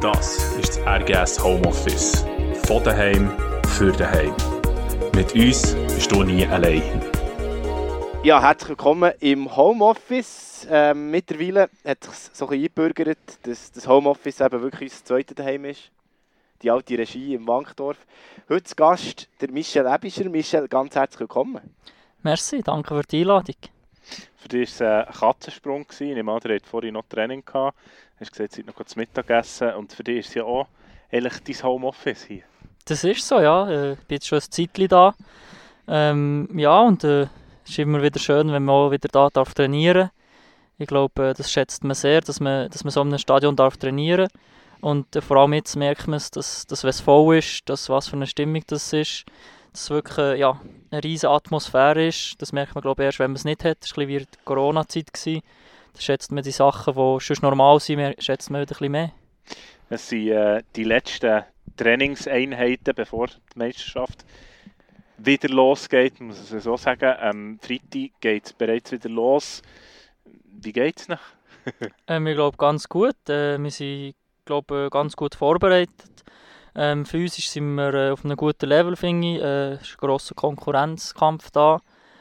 Das ist das RGS Homeoffice. Von daheim für daheim. Mit uns bist du nie allein. Ja, herzlich willkommen im Homeoffice. Ähm, mittlerweile hat sich so ein bisschen eingebürgert, dass das Homeoffice eben wirklich unser zweites Daheim ist. Die alte Regie im Wankdorf. Heute zu Gast der Michel Ebischer. Michel, ganz herzlich willkommen. Merci, danke für die Einladung. Für dich war es ein Katzensprung. Ich nehme an, ihr vorhin noch Training gehabt. Du hast gesagt, ihr seid noch zu Mittag essen. Und für dich ist es ja auch eigentlich dein Homeoffice hier. Das ist so, ja. Äh, Ich bin jetzt schon ein Zeitchen da. Ähm, ja, und äh, es ist immer wieder schön, wenn man auch wieder da darf trainieren Ich glaube, äh, das schätzt man sehr, dass man, dass man so in einem Stadion darf trainieren Und äh, vor allem jetzt merkt man es, dass, dass wenn es voll ist, dass was für eine Stimmung das ist, dass es wirklich äh, ja, eine riesige Atmosphäre ist. Das merkt man, glaube ich, erst, wenn man es nicht hat. Das war ein bisschen wie die Corona-Zeit. Da schätzt man die Sachen, die schon normal sind, schätzt man wieder ein bisschen mehr. Es sind äh, die letzten Trainingseinheiten, bevor die Meisterschaft wieder losgeht, muss ich so sagen. Am Freitag geht es bereits wieder los. Wie geht es noch? Ähm, ich glaube ganz gut. Äh, wir sind glaube, äh, ganz gut vorbereitet. Ähm, physisch sind wir äh, auf einem guten Level, finde ich. Äh, es ist ein grosser Konkurrenzkampf da.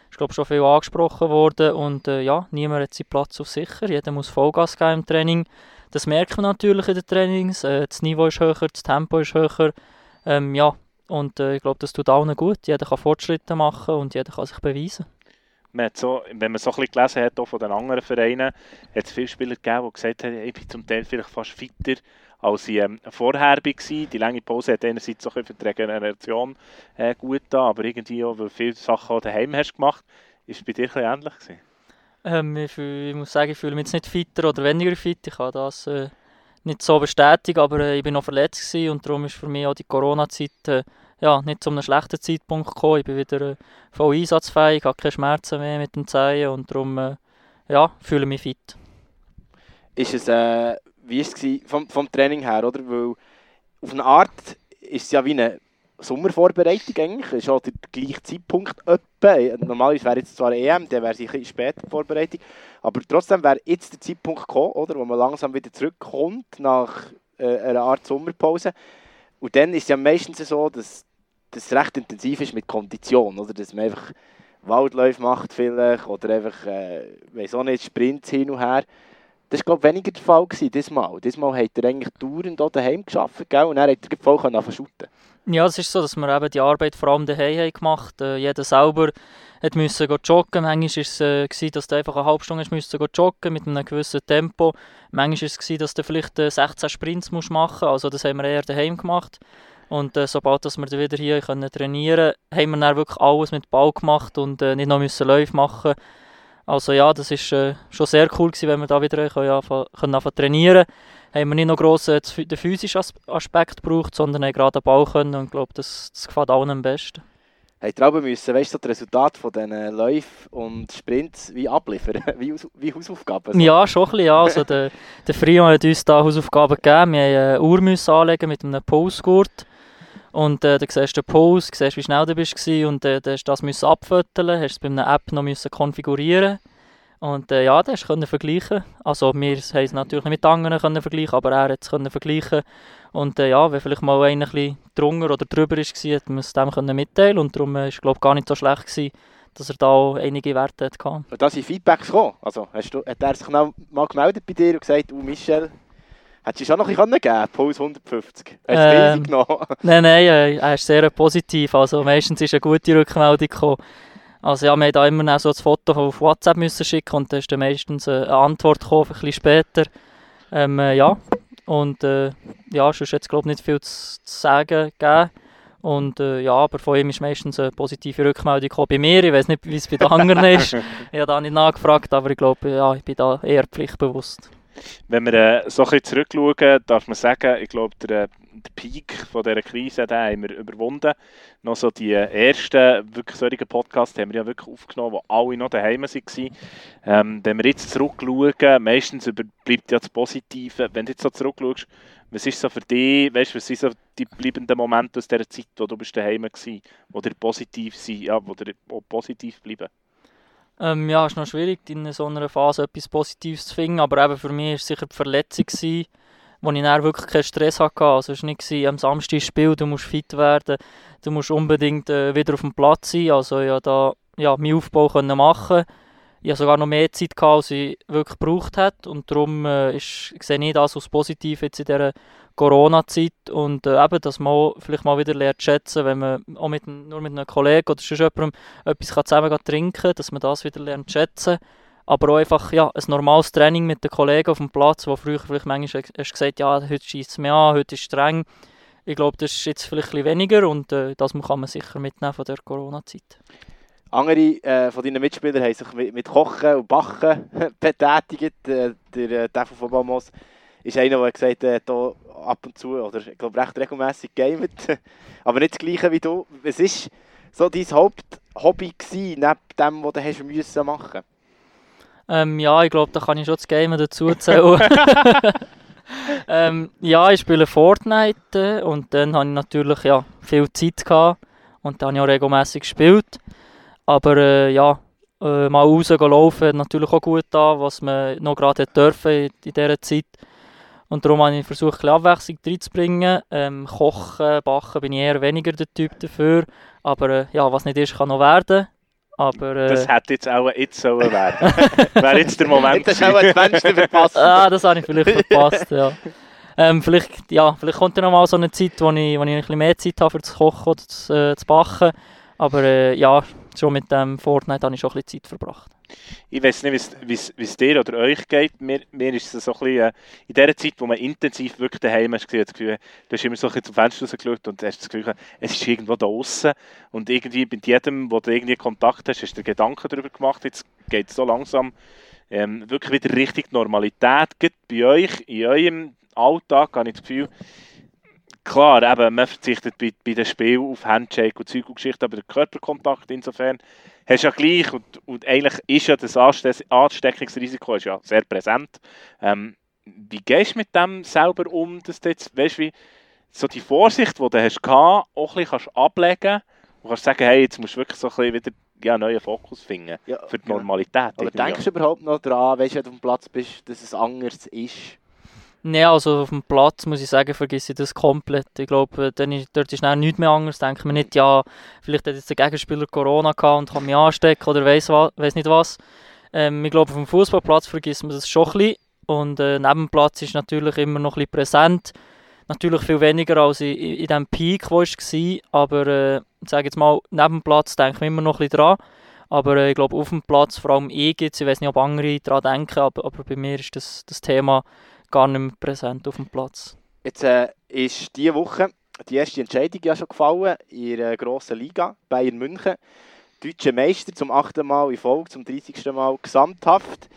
Ist glaube schon viel angesprochen worden und äh, ja, niemand hat seinen Platz auf sicher. Jeder muss Vollgas geben im Training. Das merkt man natürlich in den Trainings. Äh, das Niveau ist höher, das Tempo ist höher. Ähm, ja, und äh, ich glaube, das tut allen gut. Jeder kann Fortschritte machen und jeder kann sich beweisen. Man so, wenn man so bisschen gelesen hat, auch von den anderen Vereinen, hat es viele Spieler gegeben, die gesagt haben, ich bin zum Teil vielleicht fast fitter, als ich ähm, vorher war. Die lange Pause hat einerseits bisschen für die Regeneration äh, gut da, aber irgendwie auch, weil viele Sachen auch daheim hast gemacht, ist es bei dir ein bisschen ähnlich gewesen. Ähm, ich, fühl, ich muss sagen, ich fühle mich jetzt nicht fitter oder weniger fit. Ich kann das äh, nicht so bestätigen, aber äh, ich bin noch verletzt gewesen und darum ist für mich auch die Corona-Zeit äh, ja, nicht zu einem schlechten Zeitpunkt gekommen. Ich bin wieder äh, voll einsatzfähig, habe keine Schmerzen mehr mit den Zehen und darum äh, ja, fühle mich fit. Ist es, äh, wie war es gewesen vom, vom Training her, oder? Weil auf eine Art ist es ja wie eine Sommervorbereitung eigentlich. Es ist auch der gleiche Zeitpunkt. Normalerweise wäre jetzt zwar EM, dann wäre bisschen später Vorbereitung. Aber trotzdem wäre jetzt der Zeitpunkt gekommen, oder? Wo man langsam wieder zurückkommt nach äh, einer Art Sommerpause. Und dann ist es ja meistens so, dass das recht intensiv ist mit Kondition, oder? Dass man einfach Waldläufe macht vielleicht oder einfach, äh, weiss auch nicht, Sprints hin und her. Das war, weniger der Fall gewesen, diesmal. Diesmal hat er eigentlich dauernd auch daheim gearbeitet? Und dann hat er voll anfangen zu. Ja, es ist so, dass wir eben die Arbeit vor allem daheim haben gemacht äh, Jeder selber müssen go joggen. Manchmal war es, äh, dass du einfach eine halbe Stunde müssen joggen mit einem gewissen Tempo. Manchmal war es, gewesen, dass du vielleicht äh, 16 Sprints musst machen musst. Also das haben wir eher daheim gemacht. Und äh, sobald dass wir wieder hier können trainieren konnten, haben wir dann wirklich alles mit Ball gemacht und äh, nicht noch müssen Läufe machen Also ja, das ist äh, schon sehr cool gewesen, wenn wir da wieder können anfangen, können anfangen trainieren haben wir nicht noch gross äh, den physischen As- Aspekt gebraucht, sondern haben gerade den Ball können und ich glaube, das, das gefällt allen am besten. Hat er aber müssen, weißt du, das Resultat von diesen Läufen und Sprints wie abliefern, wie, Haus wie Hausaufgaben. so. Ja, schon ein bisschen, ja. Also der, der Frio hat uns da Hausaufgaben gegeben. Wir haben eine Uhr müssen anlegen mit einem Pulsgurt. Und äh, dann siehst du den Puls, siehst, wie schnell du gewesen, und äh, dann hast du das müssen hast es bei einer App noch müssen konfigurieren und äh, ja, das können vergleichen. Also wir haben es natürlich nicht mit anderen können vergleichen, aber er hat es können vergleichen. Und äh, ja, wenn vielleicht mal einer ein bisschen drunter oder drüber war, hat man es dem können mitteilen und darum war es glaube gar nicht so schlecht gewesen, dass er da auch einige Werte hatte. Und da sind Feedbacks gekommen. Also, hast du, hat er sich mal gemeldet bei dir und gesagt, oh Michel, hättest du schon noch ein bisschen geben Puls 150. Hast du Ähm, es genommen? Nein, nein, äh, er ist sehr positiv. Also meistens ist eine gute Rückmeldung gekommen. Also ja, wir haben da immer noch so das Foto auf WhatsApp müssen schicken und dann ist dann meistens äh, eine Antwort gekommen, ein bisschen später. Ähm, äh, ja, und äh, ja, sonst es glaube ich nicht viel zu, zu sagen gegeben. Und äh, ja, aber von ihm ist meistens eine positive Rückmeldung gekommen. Bei mir, ich weiß nicht, wie es bei den anderen ist. Ich habe da nicht nachgefragt, aber ich glaube, ja, ich bin da eher pflichtbewusst. Wenn wir äh, so ein zurückschauen, darf man sagen, ich glaube, der, äh, der Peak von dieser Krise den haben wir überwunden. Noch so die ersten wirklich solchen Podcasts haben wir ja wirklich aufgenommen, wo alle noch daheim waren. Ähm, wenn wir jetzt zurückschauen, meistens bleibt ja das Positive. Wenn du jetzt so zurückschaust, was ist so für dich, weißt, was sind so die bleibenden Momente aus dieser Zeit, wo du bist daheim warst, die dir positiv sind, ja, wo dir auch positiv bleiben? Ähm, ja, es ist noch schwierig, in so einer Phase etwas Positives zu finden, aber eben für mich war es sicher die Verletzung. Gewesen. wo ich dann wirklich keinen Stress hatte. Also es war nicht am Samstag Spiel, du musst fit werden, du musst unbedingt äh, wieder auf dem Platz sein. Also ja, da ja, meinen Aufbau können machen ich hatte sogar noch mehr Zeit, gehabt, als ich wirklich gebraucht habe. Und darum äh, ist, sehe ich das als positiv jetzt in dieser Corona-Zeit. Und äh, eben, dass man vielleicht mal wieder lernt schätzen, wenn man auch mit, nur mit einem Kollegen oder sonst jemandem etwas zusammen trinken kann, dass man das wieder lernt schätzen. Aber auch einfach ja, ein normales Training mit den Kollegen auf dem Platz, wo früher vielleicht manchmal hast gesagt ja, heute schießt es mir an, heute ist es streng. Ich glaube, das ist jetzt vielleicht ein bisschen weniger und äh, das kann man sicher mitnehmen von der Corona-Zeit. Andere äh, von deinen Mitspielern haben sich mit, mit Kochen und Backen betätigt. Äh, der äh, Teufel von Bamos ist einer, der gesagt hat, hier ab und zu, oder ich glaube recht regelmäßig gamet. Aber nicht das gleiche wie du. Was war so dein Haupthobby gewesen, neben dem, was du hast müssen machen ähm, Ja, ich glaube, da kann ich schon das Game dazu zählen. ähm, ja, ich spiele Fortnite und dann hatte ich natürlich ja, viel Zeit gehabt und dann habe ich auch regelmäßig gespielt. Aber äh, ja, äh, mal rauslaufen hat natürlich auch gut da, was man noch gerade dürfen in, in dieser Zeit. Und darum habe ich versucht, ein Abwechslung reinzubringen. Ähm, Kochen, Backen bin ich eher weniger der Typ dafür. Aber äh, ja, was nicht ist, kann noch werden. Aber, äh, das hätte jetzt auch jetzt sollen werden. Wäre jetzt der Moment. das ist auch ein Fenster verpasst. ah, das habe ich vielleicht verpasst, ja. Ähm, vielleicht, ja, vielleicht kommt ja noch mal so eine Zeit, wo ich, wo ich ein bisschen mehr Zeit habe für das Kochen oder das, äh, das Backen. Aber äh, ja, schon mit dem Fortnite habe ich schon ein bisschen Zeit verbracht. Ich weiß nicht, wie es dir oder euch geht. Mir, mir ist es so ein bisschen, äh, in der Zeit, wo man intensiv wirklich daheim ist, das Gefühl, du hast immer so ein zum Fenster rausgeschaut und hast das Gefühl, es ist irgendwo da außen und irgendwie mit jedem, wo du irgendwie Kontakt hast, hast du dir Gedanken darüber gemacht, jetzt geht es so langsam ähm, wirklich wieder richtig Normalität. Gibt bei euch, in eurem Alltag, habe ich das Gefühl, klar, eben, man verzichtet bei, bei den Spielen auf Handshake und Zeug und Geschichte, aber der Körperkontakt insofern hast du ja gleich und, und eigentlich ist ja das Ansteckungsrisiko ist ja sehr präsent. Ähm, wie gehst du mit dem selber um, dass du jetzt, weißt, wie so die Vorsicht, die du hast, auch ein bisschen kannst ablegen und kannst sagen, hey, jetzt musst du wirklich so ein bisschen wieder ja, einen neuen Fokus finden ja, für die Normalität. Aber denkst du überhaupt noch daran, weißt, wenn du auf dem Platz bist, dass es anders ist? Nein, also auf dem Platz muss ich sagen, vergesse ich das komplett. Ich glaube, dann ist, dort ist nichts mehr anders. Denke mir nicht, ja, vielleicht hat jetzt der Gegenspieler Corona gehabt und kann mich anstecken oder weiss, weiss nicht was. Ähm, ich glaube, auf dem Fußballplatz vergisst man das schon ein bisschen. Und äh, neben dem Platz ist natürlich immer noch ein bisschen präsent. Natürlich viel weniger als in, in, dem Peak, wo ich war. Aber äh, ich sage jetzt mal, neben dem Platz denke ich immer noch ein bisschen dran. Aber äh, ich glaube, auf dem Platz, vor allem ich jetzt, ich weiß nicht, ob andere daran denken, aber, aber bei mir ist das, das Thema gar nicht mehr präsent auf dem Platz. Jetzt äh, ist diese Woche die erste Entscheidung ja schon gefallen in der grossen Liga, Bayern München. Deutsche Meister zum achten Mal in Folge, zum 30. Mal gesamthaft.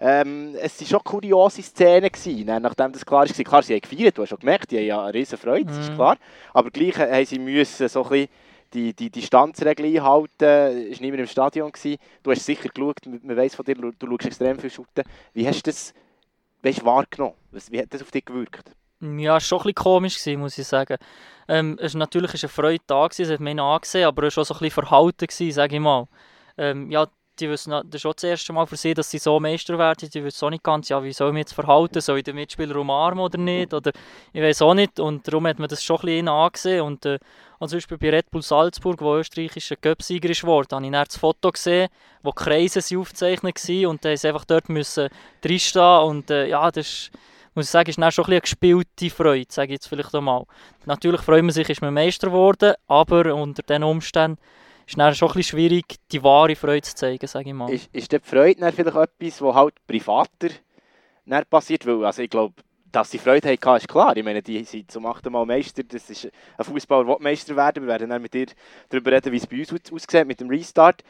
Ähm, es waren schon kuriose Szenen, gewesen, ne, nachdem das klar war. Klar, sie haben gefeiert, du hast schon gemerkt, die haben ja eine riesen Freude, das ist mhm. klar. Aber gleich haben sie müssen so ein bisschen die, die Distanzregeln einhalten. Es war niemand im Stadion. Gewesen. Du hast sicher geschaut, man weiss von dir, du schaust extrem viel Shooten. Wie hast du das weißt, wahrgenommen? Wie hat das auf dich gewirkt? Ja, schon ein bisschen komisch, gewesen, muss ich sagen. Ähm, es natürlich eine Freude da, es hat mich angesehen, aber es war auch so ein bisschen verhalten, sage ich mal. Ähm, ja, die wissen, das ist schon das erste Mal für sie, dass sie so Meister werden. Die wissen auch nicht ganz, ja, wie soll ich mich jetzt verhalten? Soll ich den Mitspieler umarmen oder nicht? Oder ich weiß auch nicht. Und darum hat man das schon ein bisschen angesehen. Und, äh, und zum Beispiel bei Red Bull Salzburg, wo österreichischer Göpsieger ist habe ich dann das Foto gesehen, wo die Kreise sind aufgezeichnet waren und da sie einfach dort drinstehen und äh, ja, das ist, muss ich sagen, ist dann schon ein eine gespielte Freude, sage ich jetzt vielleicht einmal. Natürlich freut man sich, ist man Meister geworden, aber unter diesen Umständen ist dann schon ein schwierig, die wahre Freude zu zeigen, sage ich mal. Ist, ist die Freude dann vielleicht etwas, was halt privater passiert? Weil, also ich glaube, dass sie Freude hatten, ist klar. Ich meine, die sind zum achten Mal Meister. Das ist ein Fußballer, der Meister werden. Wir werden dann mit dir darüber reden, wie es bei uns aussieht mit dem Restart.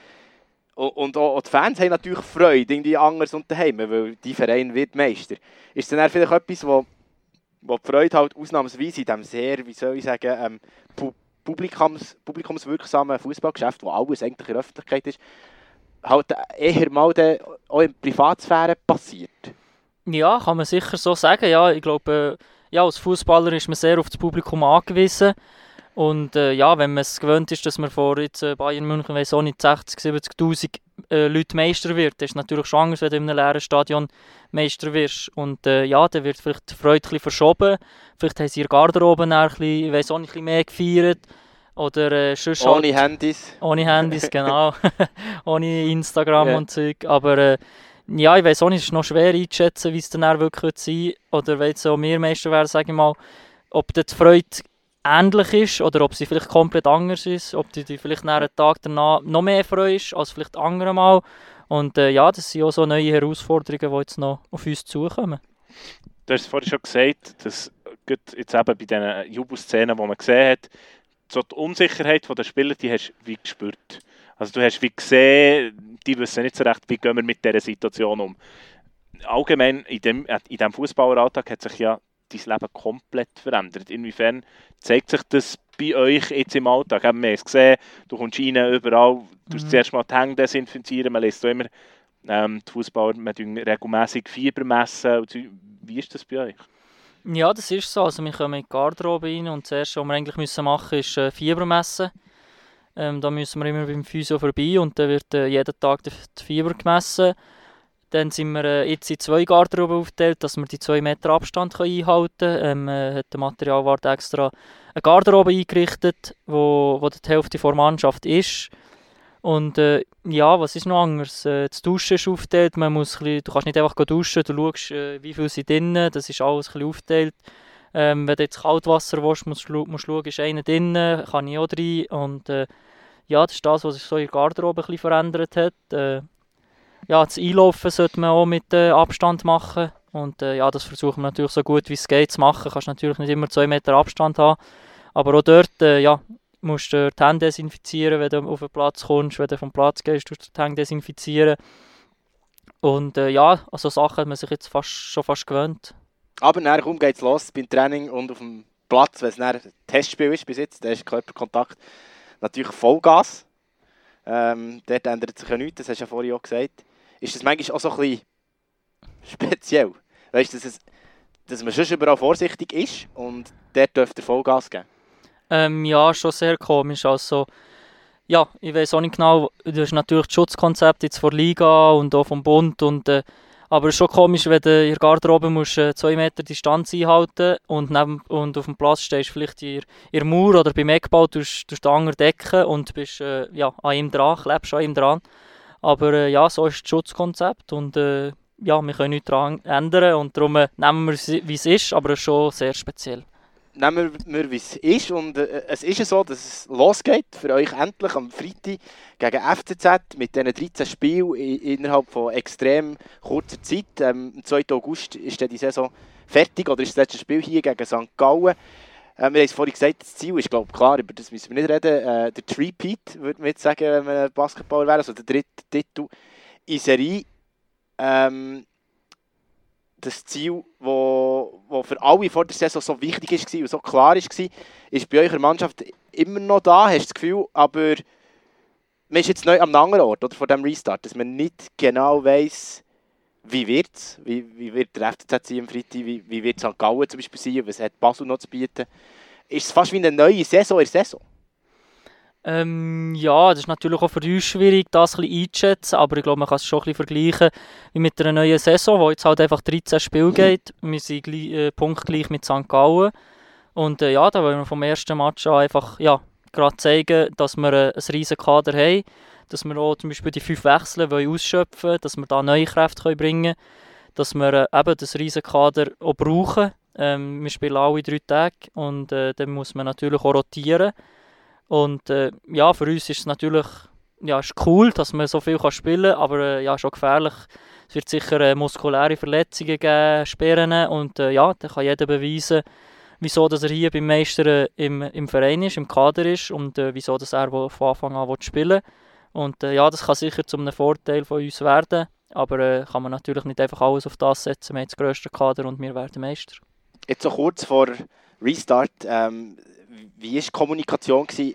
Und auch die Fans haben natürlich Freude, irgendwie anders und daheim, weil die Verein wird Meister. Ist dann vielleicht etwas, wo, wo die Freude halt ausnahmsweise in diesem sehr, wie soll ich sagen, ähm, Publikums, publikumswirksamen Fußballgeschäft, wo alles eigentlich in der Öffentlichkeit ist, halt eher mal auch in der Privatsphäre passiert? Ja, kann man sicher so sagen. Ja, ich glaube, äh, ja, als Fußballer ist man sehr auf das Publikum angewiesen. Und äh, ja, wenn man es gewöhnt ist, dass man vor jetzt, äh, Bayern München, weiss auch nicht, 60, 70'000 äh, Leute Meister wird, das ist natürlich schon anders, wenn du in einem leeren Stadion Meister wirst. Und äh, ja, dann wird vielleicht die Freude ein verschoben. Vielleicht haben sie ihre Garderobe ein bisschen, ich weiss auch nicht, ein bisschen mehr gefeiert. Oder äh, sonst halt- Ohne Handys. ohne Handys, genau. ohne Instagram Ja. und Zeug. Aber äh, ja, ich weiß auch nicht, es ist noch schwer einzuschätzen, wie es dann wirklich wird sein Oder wenn es so mehr Meister wären, sage ich mal, ob dort die Freude ähnlich ist oder ob sie vielleicht komplett anders ist. Ob die, die vielleicht nach einem Tag danach noch mehr freust als vielleicht andere Mal. Und äh, ja, das sind auch so neue Herausforderungen, die jetzt noch auf uns zukommen. Du hast vorhin schon gesagt, dass gerade jetzt eben bei diesen Jubelszenen, die man gesehen hat, so die Unsicherheit der Spieler, die hast du wie gespürt. Also du hast wie gesehen, die wissen nicht so recht, wie gehen wir mit dieser Situation um. Allgemein in äh, in dem Fußballeralltag hat sich ja dein Leben komplett verändert. Inwiefern zeigt sich das bei euch jetzt im Alltag? Wir haben es gesehen, du kommst rein, überall, du musst Mhm. zuerst mal die Hände desinfizieren, man lässt immer ähm, die Fußballer regelmäßig Fieber messen. Wie ist das bei euch? Ja, das ist so. Also wir kommen in die Garderobe rein und das Erste, was wir eigentlich müssen machen müssen, ist äh, Fieber messen. Ähm, da müssen wir immer beim Physio vorbei und dann wird äh, jeden Tag der Fieber gemessen. Dann sind wir äh, jetzt in zwei Garderoben aufgeteilt, dass wir die zwei Meter Abstand einhalten können. Ähm, äh, hat der Materialwart extra eine Garderobe eingerichtet, wo, wo die Hälfte der Mannschaft ist. Und äh, ja, was ist noch anders? Äh, das Duschen ist aufgeteilt, man muss bisschen, du kannst nicht einfach duschen, du schaust, äh, wie viel sind drinnen, das ist alles ein aufgeteilt. Ähm, wenn du jetzt Kaltwasser willst, musst du musst schauen, ist einer drinnen, kann ich auch rein. Und äh, ja, das ist das, was sich so in der Garderobe ein bisschen verändert hat. Ja, das Einlaufen sollte man auch mit äh, Abstand machen. Und äh, ja, das versuchen wir natürlich so gut wie es geht zu machen. Du kannst natürlich nicht immer zwei Meter Abstand haben. Aber auch dort, äh, ja, musst du die Hände desinfizieren, wenn du auf den Platz kommst. Wenn du vom Platz gehst, musst du die Hände desinfizieren. Und äh, ja, also Sachen hat man sich jetzt fast, schon fast gewöhnt. Aber nachher kaum geht es los beim Training und auf dem Platz, wenn es dann ein Testspiel ist bis jetzt, da ist Körperkontakt natürlich Vollgas. Ähm, dort ändert sich ja nichts, das hast du ja vorhin auch gesagt. Ist das manchmal auch so ein bisschen speziell? Weißt du, dass, dass man schon überall vorsichtig ist und dort dürfte Vollgas geben? Ähm, ja, schon sehr komisch. Also, ja, ich weiß auch nicht genau, das ist natürlich das Schutzkonzept jetzt von der Liga und auch vom Bund. Und, äh, aber es ist schon komisch, wenn du in der Garderobe musst, äh, zwei Meter Distanz einhalten und, neben, und auf dem Platz stehst vielleicht in, der Mauer oder beim Eckbau, tust, tust den anderen decken und bist äh, ja, an ihm dran, klebst an ihm dran. Aber äh, ja, so ist das Schutzkonzept und äh, ja, wir können nichts daran ändern und darum äh, nehmen wir es, wie es ist, aber schon sehr speziell. nehmen wir, wie es ist. Und äh, es ist ja so, dass es losgeht für euch endlich am Freitag gegen FCZ mit diesen 13 Spielen innerhalb von extrem kurzer Zeit. Ähm, am 2. August ist dann die Saison fertig oder ist das letzte Spiel hier gegen St. Gallen. Äh, wir haben es vorhin gesagt, das Ziel ist glaube klar, über das müssen wir nicht reden. Äh, der Repeat würde man jetzt sagen, wenn man Basketballer wäre, also der dritte Titel in Serie. Ähm, das Ziel, wo für alle vor der Saison so wichtig ist und so klar ist, ist bei eurer Mannschaft immer noch da, hast du das Gefühl, aber man ist jetzt neu am anderen Ort oder, von diesem Restart, dass man nicht genau weiss, wie wird es, wie, wie wird der FCZ sein am Freitag, wie, wie wird St. Gallen zum Beispiel sein, was hat Basel noch zu bieten. Ist es fast wie eine neue Saison in der Saison? Ähm, ja, das ist natürlich auch für uns schwierig, das ein bisschen einzuschätzen, aber ich glaube, man kann es schon ein bisschen vergleichen wie mit einer neuen Saison, wo jetzt halt einfach 13 Spiele geht. Wir sind äh, punktgleich mit St. Gallen und äh, ja, da wollen wir vom ersten Match an einfach ja, gerade zeigen, dass wir äh, ein riesen Kader haben, dass wir auch zum Beispiel die fünf Wechsel ausschöpfen wollen, dass wir da neue Kräfte können bringen können, dass wir äh, eben das riesen Kader auch brauchen. Ähm, wir spielen alle drei Tage und äh, dann muss man natürlich auch rotieren. Und äh, ja, für uns ist es natürlich ja, ist cool, dass man so viel kann spielen kann, aber äh, ja, schon gefährlich. Es wird sicher äh, muskuläre Verletzungen geben, Sperren und äh, ja, dann kann jeder beweisen, wieso dass er hier beim Meister äh, im, im Verein ist, im Kader ist und äh, wieso dass er von Anfang an will spielen Und äh, ja, das kann sicher zu einem Vorteil von uns werden, aber äh, kann man natürlich nicht einfach alles auf das setzen. Wir haben das grösste Kader und wir werden Meister. Jetzt so kurz vor Restart, ähm, wie war die Kommunikation gewesen,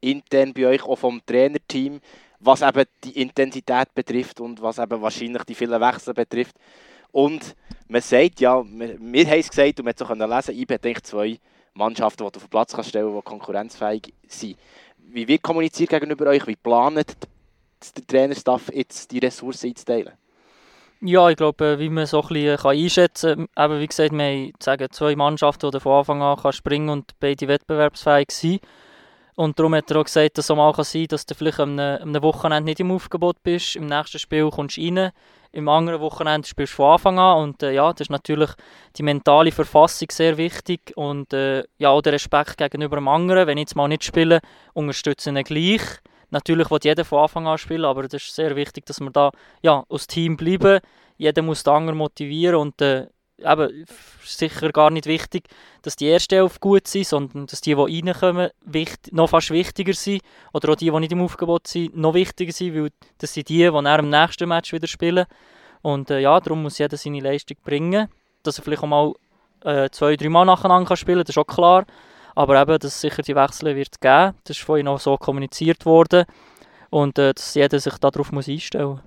intern bei euch, auch vom Trainerteam, was eben die Intensität betrifft und was eben wahrscheinlich die vielen Wechsel betrifft? Und man sagt ja, wir, wir haben es gesagt und man hat es lesen, eigentlich zwei Mannschaften, die du auf den Platz kannst stellen die konkurrenzfähig sind. Wie wird kommuniziert gegenüber euch? Wie plant der Trainerstaff jetzt die Ressourcen einzuteilen? Ja, ich glaube, wie man so ein bisschen kann einschätzen kann, eben wie gesagt, wir haben zwei Mannschaften, die von Anfang an kann springen und beide wettbewerbsfähig sind. Und darum hat er auch gesagt, dass es mal sein kann, dass du vielleicht am einem Wochenende nicht im Aufgebot bist, im nächsten Spiel kommst du rein, im anderen Wochenende spielst du von Anfang an und äh, ja, das ist natürlich die mentale Verfassung sehr wichtig und äh, ja, auch der Respekt gegenüber dem anderen, wenn ich jetzt mal nicht spiele, unterstütze ich ihn gleich Natürlich will jeder von Anfang an spielen, aber es ist sehr wichtig, dass wir da ja, als Team bleiben. Jeder muss den anderen motivieren und äh, eben, sicher gar nicht wichtig, dass die erste Elf gut sind, sondern dass die, die reinkommen, wichtig, noch fast wichtiger sind. Oder auch die, die nicht im Aufgebot sind, noch wichtiger sind, weil das sind die, die nach dem nächsten Match wieder spielen. Und äh, ja, darum muss jeder seine Leistung bringen. Dass er vielleicht auch mal äh, zwei, drei Mal nacheinander spielen kann, das ist auch klar. Aber eben, dass es sicher die Wechsel wird geben. Das ist vorhin auch so kommuniziert worden. Und äh, dass jeder sich darauf muss einstellen muss.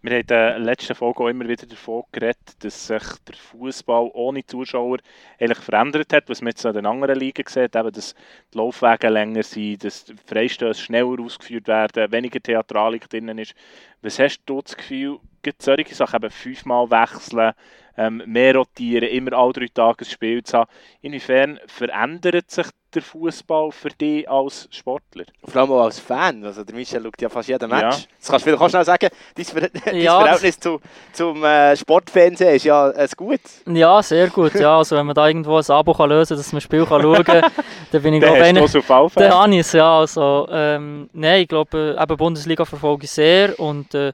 Wir haben in der letzten Folge auch immer wieder davon geredet, dass sich der Fußball ohne Zuschauer eigentlich verändert hat, was man jetzt an den anderen Ligen sieht, eben, dass die Laufwege länger sind, dass die Freistöße schneller ausgeführt werden, weniger Theatralik drin ist. Was hast du das Gefühl, gibt solche Sachen, eben fünfmal wechseln, ähm, mehr rotieren, immer alle drei Tage ein Spiel zu haben. Inwiefern verändert sich der Fußball für dich als Sportler? Vor allem auch als Fan. Also der Michel schaut ja fast jeden Match. Ja. Das kannst du vielleicht auch schnell sagen. Dein, Ver ja, Verhältnis zu, zum äh, Sportfernsehen ist ja ein gut. Ja, sehr gut. Ja, also wenn man da irgendwo ein Abo kann lösen kann, dass man ein Spiel kann schauen kann, dann bin ich glaube ich... Dann habe ich es, ja. Also, ähm, nein, ich glaube, äh, eben Bundesliga verfolge ich sehr und äh,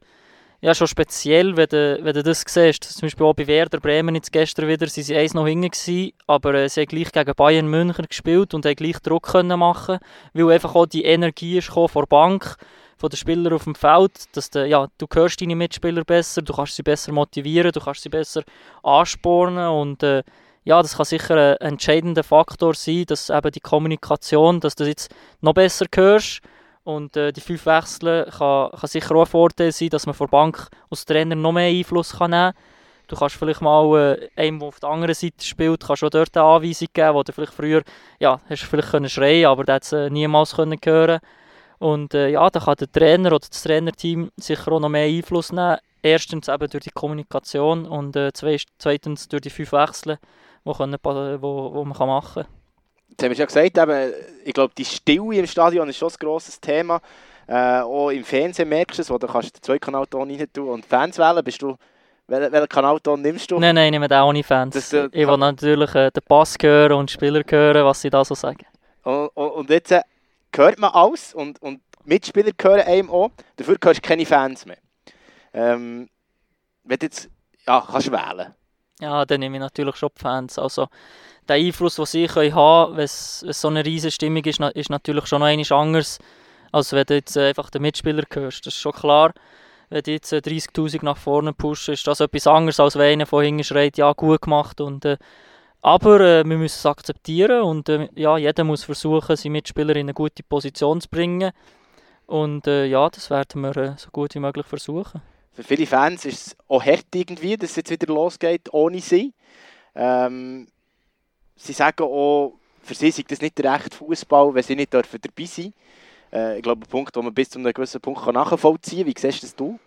ja, schon speziell, wenn du, wenn du das siehst. Zum Beispiel auch bei Werder Bremen jetzt gestern wieder, sie waren eins noch hinten, gewesen, aber äh, sie haben gleich gegen Bayern München gespielt und haben gleich Druck können machen weil einfach auch die Energie ist von der Bank, von den Spielern auf dem Feld, dass du, ja, du hörst deine Mitspieler besser, du kannst sie besser motivieren, du kannst sie besser anspornen und äh, ja, das kann sicher ein entscheidender Faktor sein, dass eben die Kommunikation, dass du jetzt noch besser hörst und äh, die fünf Wechsel kann, kann sicher auch ein Vorteil sein, dass man vor Bank als Trainer noch mehr Einfluss kann nehmen kann. Du kannst vielleicht mal äh, einem, der auf der anderen Seite spielt, kannst auch dort eine Anweisung geben, wo du vielleicht früher, ja, hast du vielleicht können schreien aber das äh, niemals können hören Und äh, ja, da kann der Trainer oder das Trainerteam sicher auch noch mehr Einfluss nehmen. Erstens eben durch die Kommunikation und äh, zweitens durch die fünf Wechsel, die, können, wo, wo man kann machen kann. Jetzt haben wir schon gesagt, eben, ich glaube, die Stille im Stadion ist schon ein grosses Thema. Äh, auch im Fernsehen merkst du es, wo du kannst den Zweikanalton rein tun und Fans wählen. Bist du, welchen, welchen Kanalton nimmst du? Nein, nein, ich nehme den ohne Fans. Das, äh, ich will natürlich äh, den Pass hören und Spieler hören, was sie da so sagen. Und, und, und jetzt äh, hört man alles und, und Mitspieler hören einem auch. Dafür hörst du keine Fans mehr. Ähm, wenn du jetzt, ja, kannst wählen. Ja, dann nehme ich natürlich schon die Fans. Also, der Einfluss, den sie können haben können, wenn es so eine riesige Stimmung ist, ist natürlich schon noch etwas anderes, als wenn du jetzt einfach den Mitspieler hörst. Das ist schon klar. Wenn du jetzt 30'000 äh, nach vorne pushen, ist das etwas anderes, als wenn einer von hinten schreit, ja, gut gemacht. Und, äh, aber äh, wir müssen es akzeptieren und äh, ja, jeder muss versuchen, seine Mitspieler in eine gute Position zu bringen. Und äh, ja, das werden wir äh, so gut wie möglich versuchen. Für viele Fans ist es auch hart irgendwie, dass es jetzt wieder losgeht ohne sie. Ähm, sie sagen auch, für sie ist das nicht der echte Fußball, wenn sie nicht dürfen dabei sein äh, Ich glaube, ein Punkt, wo man bis zu einem gewissen Punkt nachvollziehen kann. Wie siehst das du?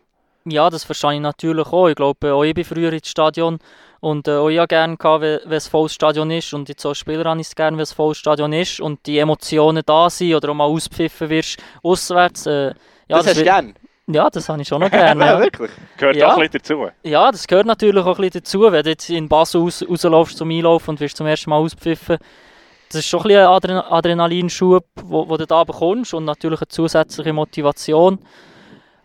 Ja, das verstehe ich natürlich auch. Ich glaube, auch ich bin früher ins Stadion und äh, auch ich gerne gehabt, wenn, wenn es volles Stadion ist und jetzt als Spieler habe ich es gerne, wenn es volles Stadion ist und die Emotionen da sind oder auch mal auspfiffen wirst auswärts. Äh, ja, das, das hast du gerne? Ja, das habe ich schon noch gerne. ja, wirklich? Gehört ja. auch ein bisschen dazu? Ja, das gehört natürlich auch ein bisschen dazu. Wenn du jetzt in Basel raus, rauslaufst zum Einlaufen und wirst zum ersten Mal auspfiffen, das ist schon ein, bisschen ein Adren Adrenalinschub, wo, wo du da bekommst und natürlich eine zusätzliche Motivation.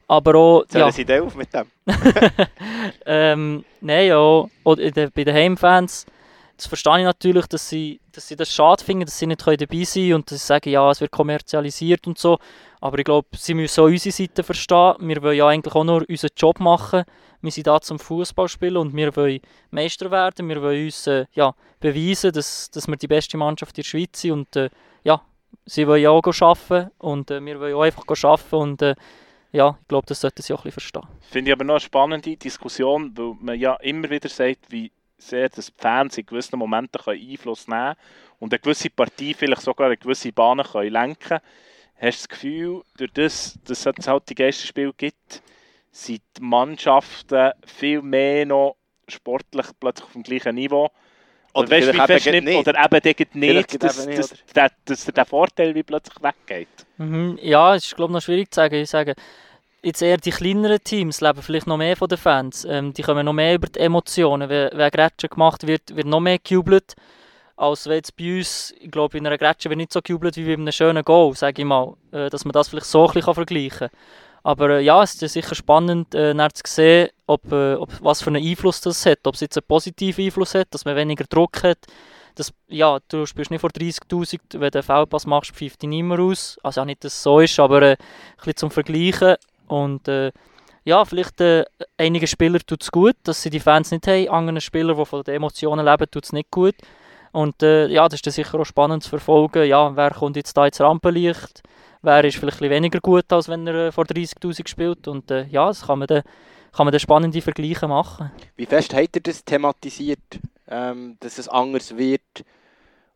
Aber auch... Zählen ja. Sie dir auf mit dem? ähm, nein, ja. Oder bei den Heimfans, das verstehe ich natürlich, dass sie, dass sie das schade finden, dass sie nicht dabei sein können und dass sie sagen, ja, es wird kommerzialisiert und so. Aber ich glaube, sie müssen auch unsere Seite verstehen. Wir wollen ja eigentlich auch nur unseren Job machen. Wir sind da zum Fußball spielen und wir wollen Meister werden. Wir wollen uns äh, ja, beweisen, dass, dass wir die beste Mannschaft in der Schweiz sind. Und äh, ja, sie wollen ja auch arbeiten und äh, wir wollen auch einfach arbeiten. Und äh, ja, ich glaube, das sollten sie auch ein bisschen verstehen. Finde ich aber noch eine spannende Diskussion, weil man ja immer wieder sagt, wie sehr, dass die Fans in gewissen Momenten können Einfluss nehmen können und eine gewisse Partie vielleicht sogar eine gewisse Bahn können lenken können. Hast du das Gefühl, durch das, dass es halt die Geisterspiele gibt, sind die Mannschaften viel mehr noch sportlich plötzlich auf dem gleichen Niveau? Oder, Oder weißt, wie eben nicht, nicht. oder eben dort Vielleicht nicht, dass, eben nicht, dass, dass, dass der Vorteil wie plötzlich weggeht? Mhm. Ja, es ist glaube ich noch schwierig zu sagen. Ich sage, jetzt eher die kleineren Teams leben vielleicht noch mehr von den Fans. Ähm, die kommen noch mehr über die Emotionen. Wenn, wenn Grätsche gemacht wird, wird noch mehr gejubelt. Als wenn jetzt bei uns, ich glaube, in einer Grätsche wird nicht so gejubelt wie bei einem schönen Goal, sage ich mal. Äh, dass man das vielleicht so ein bisschen vergleichen kann. Aber äh, ja, es ist sicher spannend, äh, zu sehen, ob, äh, ob, was für einen Einfluss das hat. Ob es jetzt einen positiven Einfluss hat, dass man weniger Druck hat. Das, ja, du spielst nicht vor 30'000, wenn du einen Foulpass machst, pfeift dich niemand aus. Also auch nicht, dass es so ist, aber äh, ein bisschen zum Vergleichen. Und äh, ja, vielleicht äh, einigen Spielern tut es gut, dass sie die Fans nicht haben. Anderen Spielern, die von den Emotionen leben, tut es nicht gut. Und äh, ja, das ist dann sicher auch spannend zu verfolgen. Ja, wer kommt jetzt da ins Rampenlicht? Wer ist vielleicht weniger gut, als wenn er äh, vor 30'000 spielt? Und äh, ja, das kann man dann, kann spannende Vergleiche machen. Wie fest habt ihr das thematisiert, ähm, dass es anders wird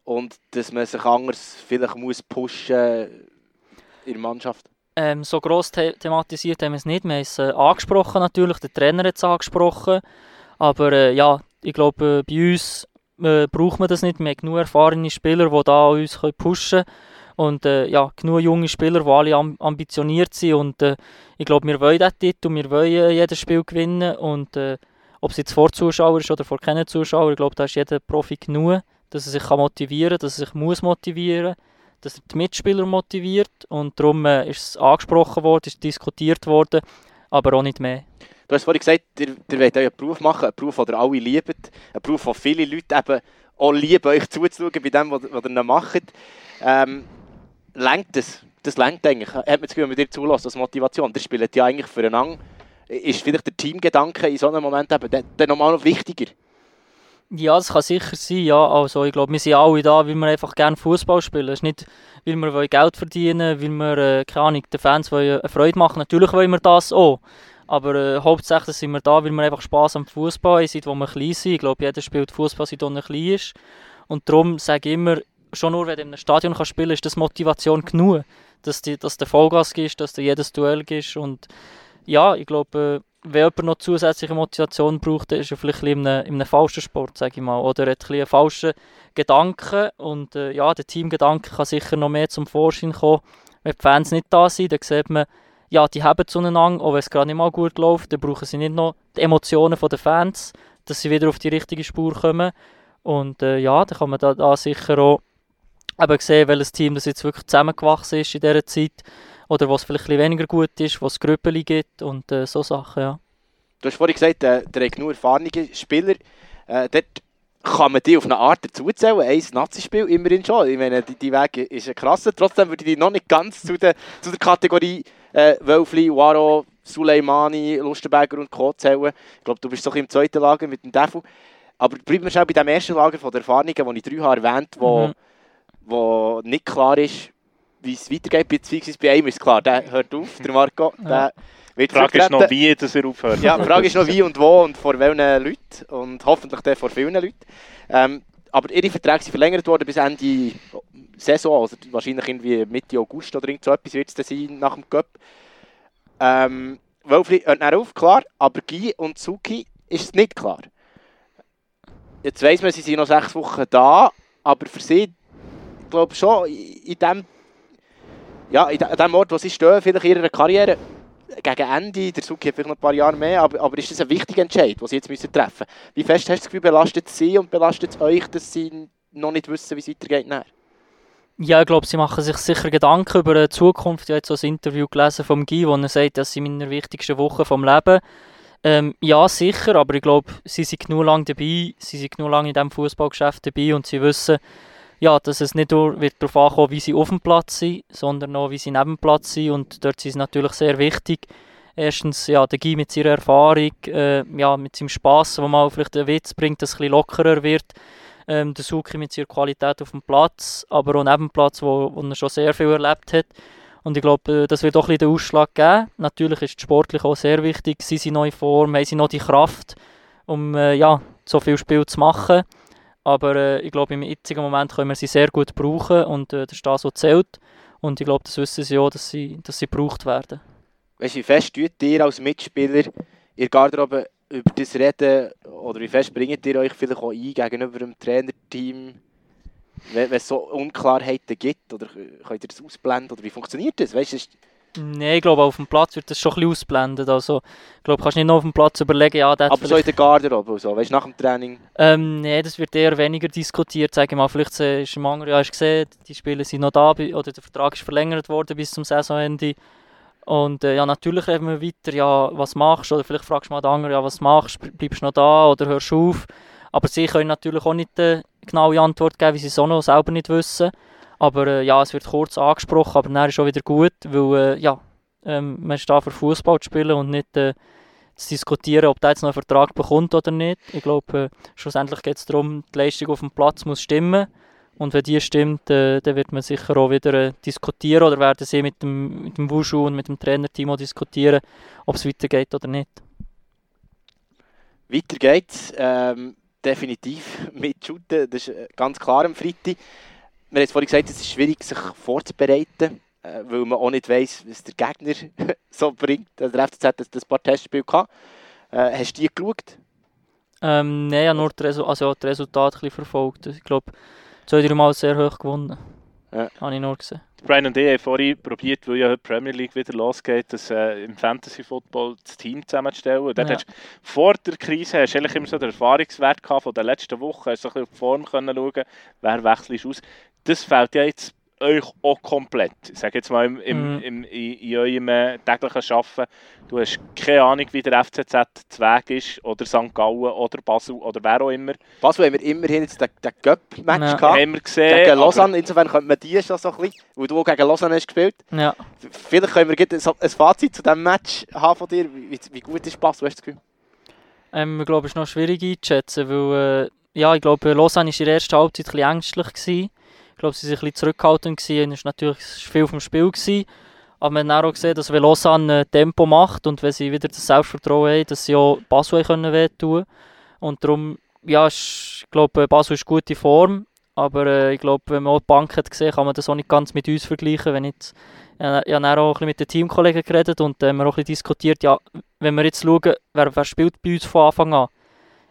und dass man sich anders vielleicht muss pushen in der Mannschaft? Ähm, so gross the thematisiert haben wir es nicht. Wir haben es äh, angesprochen natürlich, der Trainer hat es angesprochen. Aber äh, ja, ich glaube, äh, bei uns äh, braucht man das nicht. Wir haben genug erfahrene Spieler, die da uns können pushen können. Und äh, ja, genug junge Spieler, die alle am ambitioniert sind. Und äh, ich glaube, wir wollen diesen Titel, wir wollen jedes Spiel gewinnen. Und ob es jetzt vor Zuschauern ist oder vor keinen Zuschauern, ich glaube, da ist jeder Profi genug, dass er sich kann motivieren kann, dass er sich muss motivieren muss dass er die Mitspieler motiviert und darum äh, ist es angesprochen worden, ist diskutiert worden, aber auch nicht mehr. Du hast vorhin gesagt, ihr, ihr wollt euren Beruf machen, einen Beruf, den ihr alle liebt, einen Beruf, den viele Leute eben auch lieben, euch zuzuschauen bei dem, was, was ihr macht. Ähm, lenkt das? Das lenkt eigentlich. Hat man das Gefühl, wenn man dir zulässt, als Motivation? Ihr spielt ja eigentlich füreinander. Ist vielleicht der Teamgedanke in so einem Moment eben dann nochmal noch wichtiger? Ja, das kann sicher sein, ja. Also ich glaube, wir sind alle da, weil wir einfach gerne Fußball spielen. Es ist nicht, weil wir wollen Geld verdienen weil wir, äh, keine Ahnung, den Fans wollen eine Freude machen Natürlich wollen wir das auch. Aber äh, hauptsächlich sind wir da, weil wir einfach Spass am Fußball haben, seit wir klein sind. Ich glaube, jeder spielt Fußball, seit er klein ist. Und darum sage ich immer, schon nur wenn du in einem Stadion kannst spielen kannst, ist das Motivation genug. Dass, die, dass du Vollgas gibst, dass du jedes Duell gibst. Und ja, ich glaube, äh, wenn jemand noch zusätzliche Motivation braucht, dann ist er vielleicht in einem, in einem falschen Sport, sage ich mal. Oder er hat ein einen falschen Gedanken. Und äh, ja, der Teamgedanke kann sicher noch mehr zum Vorschein kommen. Wenn die Fans nicht da sind, dann sieht man, ja, die haben zueinander, auch wenn es gerade nicht mal gut läuft, dann brauchen sie nicht noch die Emotionen der Fans, dass sie wieder auf die richtige Spur kommen. Und äh, ja, dann kann man da, da sicher auch eben sehen, welches Team das jetzt wirklich zusammengewachsen ist in dieser Zeit oder was vielleicht ein weniger gut ist, was es Grüppeli gibt und äh, so Sachen, ja. Du hast vorhin gesagt, äh, der hat genug erfahrene Spieler. Äh, dort kann man die auf eine Art dazuzählen. Ein Nazi-Spiel immerhin schon. Ich meine, die, die Weg ist ein krasser. Trotzdem würde ich die noch nicht ganz zu der, zu der Kategorie äh, Wölfli, Waro, Suleimani, Lustenberger und Co. zählen. Ich glaube, du bist bisschen im zweiten Lager mit dem Defu. Aber bleiben wir schnell bei dem ersten Lager von der Erfahrungen, die ich drei habe erwähnt wo, Mhm. wo nicht klar ist, wie es weitergeht. Beziehungsweise bei einem ist klar, der hört auf, der Marco. Der wird Die Frage ist noch, wie dass er aufhört. Ja, die Frage ist noch wie und wo und vor welchen Leuten und hoffentlich dann vor vielen Leuten. Ähm, aber ihre Verträge sind verlängert worden bis Ende Saison, also wahrscheinlich irgendwie Mitte August oder irgend so etwas wird es dann sein nach dem Cup. Ähm, Wölfli hört dann auf, klar, aber Guy und Suki ist es nicht klar. Jetzt weiss man, sie sind noch sechs Wochen da, aber für sie, ich glaube schon, in dem, ja, in dem Ort, wo sie stehen, vielleicht in ihrer Karriere, gegen Ende, der Suki hat vielleicht noch ein paar Jahre mehr, aber, aber ist das ein wichtiger Entscheid, den sie jetzt müssen treffen müssen? Wie fest hast du das Gefühl, belastet sie und belastet es euch, dass sie noch nicht wissen, wie es weitergeht? Nachher? Ja, ich glaube, sie machen sich sicher Gedanken über die Zukunft. Ich habe jetzt so ein Interview gelesen vom Guy, wo er sagt, das sind meine wichtigsten Wochen vom Leben. Ähm, ja, sicher, aber ich glaube, sie sind genug lang dabei, sie sind genug lang in diesem Fußballgeschäft dabei und sie wissen, ja, dass es nicht nur wird darauf ankommen, wie sie auf dem Platz sind, sondern auch, wie sie neben dem Platz sind und dort sind sie natürlich sehr wichtig. Erstens, ja, der Guy mit seiner Erfahrung, äh, ja, mit seinem Spass, wo man vielleicht einen Witz bringt, dass es ein bisschen lockerer wird. Ähm, der Suki mit seiner Qualität auf dem Platz, aber auch neben dem Platz, wo, wo er schon sehr viel erlebt hat. Und ich glaube, äh, das wird auch ein bisschen den Ausschlag geben. Natürlich ist es sportlich auch sehr wichtig, sind sie noch in Form, haben sie noch die Kraft, um äh, ja, so viel Spiel zu machen. Aber äh, ich glaube, im jetzigen Moment können wir sie sehr gut brauchen und äh, das ist das, was zählt. Und ich glaube, das wissen sie auch, dass sie, dass sie gebraucht werden. Weißt du, wie fest tut ihr als Mitspieler der Garderobe über das reden oder wie fest bringt ihr euch vielleicht auch ein gegenüber dem Trainerteam, wenn, es so Unklarheiten gibt oder könnt ihr das ausblenden oder wie funktioniert das? Weißt ist- Nein, ich glaube, auf dem Platz wird das schon ein bisschen ausblendet. Also, ich glaube, kannst nicht noch auf dem Platz überlegen, ja, der hat aber so in der Garderobe und so, weißt du, nach dem Training. Ähm, nee, das wird eher weniger diskutiert. Sag ich mal, vielleicht äh, ist im anderen Jahr gesehen, die Spieler sind noch da oder der Vertrag ist verlängert worden bis zum Saisonende. Und äh, ja, natürlich reden wir weiter, ja, was machst du? Oder vielleicht fragst du mal den anderen, ja, was machst du? Bleibst du noch da oder hörst du auf? Aber sie können natürlich auch nicht eine genaue Antwort geben, weil sie es auch noch selber nicht wissen. Aber äh, ja, es wird kurz angesprochen, aber dann ist auch wieder gut, weil äh, ja, ähm, man ist da für Fußball zu spielen und nicht äh, zu diskutieren, ob der jetzt noch einen Vertrag bekommt oder nicht. Ich glaube, äh, schlussendlich geht es darum, die Leistung auf dem Platz muss stimmen. Und wenn die stimmt, äh, dann wird man sicher auch wieder äh, diskutieren oder werden sie mit dem, mit dem Wushu und mit dem Trainerteam auch diskutieren, ob es weitergeht oder nicht. Weiter geht's. Ähm, definitiv mit Shooten, das ist ganz klar am Freitag. Wir haben es vorhin gesagt, es ist schwierig, sich vorzubereiten, äh, weil man auch nicht weiss, was der Gegner so bringt. Also der FCZ hat ein paar Testspiele gehabt. Äh, hast du die geschaut? Ähm, Nein, ich habe nur die, Resu also die Resultate ein bisschen verfolgt. Ich glaube, zwei, drei Mal sehr hoch gewonnen. Ja. Habe ich nur gesehen. Brian und ich haben vorhin probiert, weil ja heute die Premier League wieder losgeht, das, äh, im Fantasy Football das Team zusammenzustellen. Dort Ja. hast du, vor der Krise hast du eigentlich immer so den Erfahrungswert gehabt von den letzten Wochen, hast so ein bisschen auf die Form können schauen, wer wechselst aus. Das fehlt ja jetzt euch auch komplett. Ich sage jetzt mal im, im, Mhm. im, in, in eurem äh, täglichen Arbeiten. Du hast keine Ahnung, wie der FCZ zu Weg ist, oder St. Gallen, oder Basel, oder wer auch immer. Basel haben wir immerhin jetzt den, den Cup-Match Ja. gehabt. Haben wir gesehen. Gegen aber- Lausanne, insofern könnte man die schon so ein bisschen, weil du auch gegen Lausanne hast gespielt. Ja. Vielleicht können wir ein Fazit zu diesem Match haben von dir. Wie, wie gut ist Basel, hast du das Gefühl? Ähm, ich glaube, es ist noch schwierig einzuschätzen, weil äh, ja, ich glaube, Lausanne war in der ersten Halbzeit ein bisschen ängstlich. Gewesen. Ich glaube, sie waren ein bisschen zurückhaltend. Es war natürlich viel vom Spiel. Gewesen. Aber man hat auch gesehen, dass wenn Lausanne äh, Tempo macht und wenn sie wieder das Selbstvertrauen haben, dass sie auch Basel können wehtun Und darum, ja, ich glaube, Basel ist gut in Form. Aber äh, ich glaube, wenn man auch die Bank hat gesehen, kann man das auch nicht ganz mit uns vergleichen. Wenn jetzt, äh, ich habe auch ein bisschen mit den Teamkollegen geredet und äh, wir haben auch ein bisschen diskutiert, ja, wenn wir jetzt schauen, wer, wer spielt bei uns von Anfang an.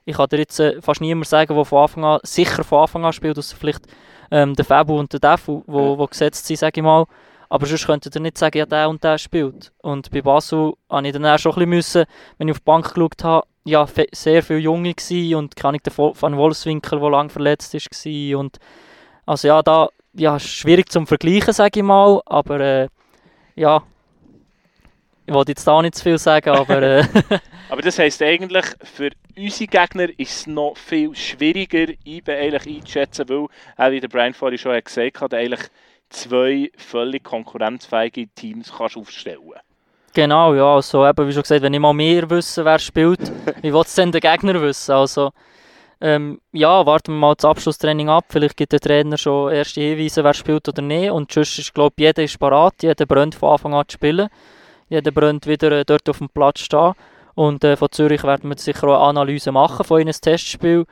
Ich kann dir jetzt äh, fast niemand sagen, der von Anfang an, sicher von Anfang an spielt, außer vielleicht ähm, der Fabu und der Defu, wo, Ja. wo gesetzt sind, sage ich mal. Aber sonst könntet ihr nicht sagen, ja, der und der spielt. Und bei Basel habe ich dann auch schon ein bisschen müssen, wenn ich auf die Bank geschaut habe, ja, sehr viele Junge gewesen und kann ich Van Wolfswinkel, der lange verletzt ist, war. Und also ja, da ja, ist schwierig zum Vergleichen, sage ich mal. Aber äh, ja, ich wollte jetzt da nicht zu viel sagen, aber äh, Aber das heisst eigentlich, für unsere Gegner ist es noch viel schwieriger IBE eigentlich einzuschätzen, weil, auch wie der Brian vorhin schon gesagt hat, eigentlich zwei völlig konkurrenzfähige Teams kannst aufstellen. Genau, ja, also eben, wie schon gesagt, wenn ich mal mehr wissen, wer spielt, wie will es denn der Gegner wissen? Also, ähm, ja, warten wir mal das Abschlusstraining ab, vielleicht gibt der Trainer schon erste Hinweise, wer spielt oder nicht. Und sonst ist, glaube jeder ist parat, jeder brennt von Anfang an zu spielen, jeder brennt wieder äh, dort auf dem Platz stehen und äh, von Zürich werden wir sicher auch eine Analyse machen von ihnen Testspiel.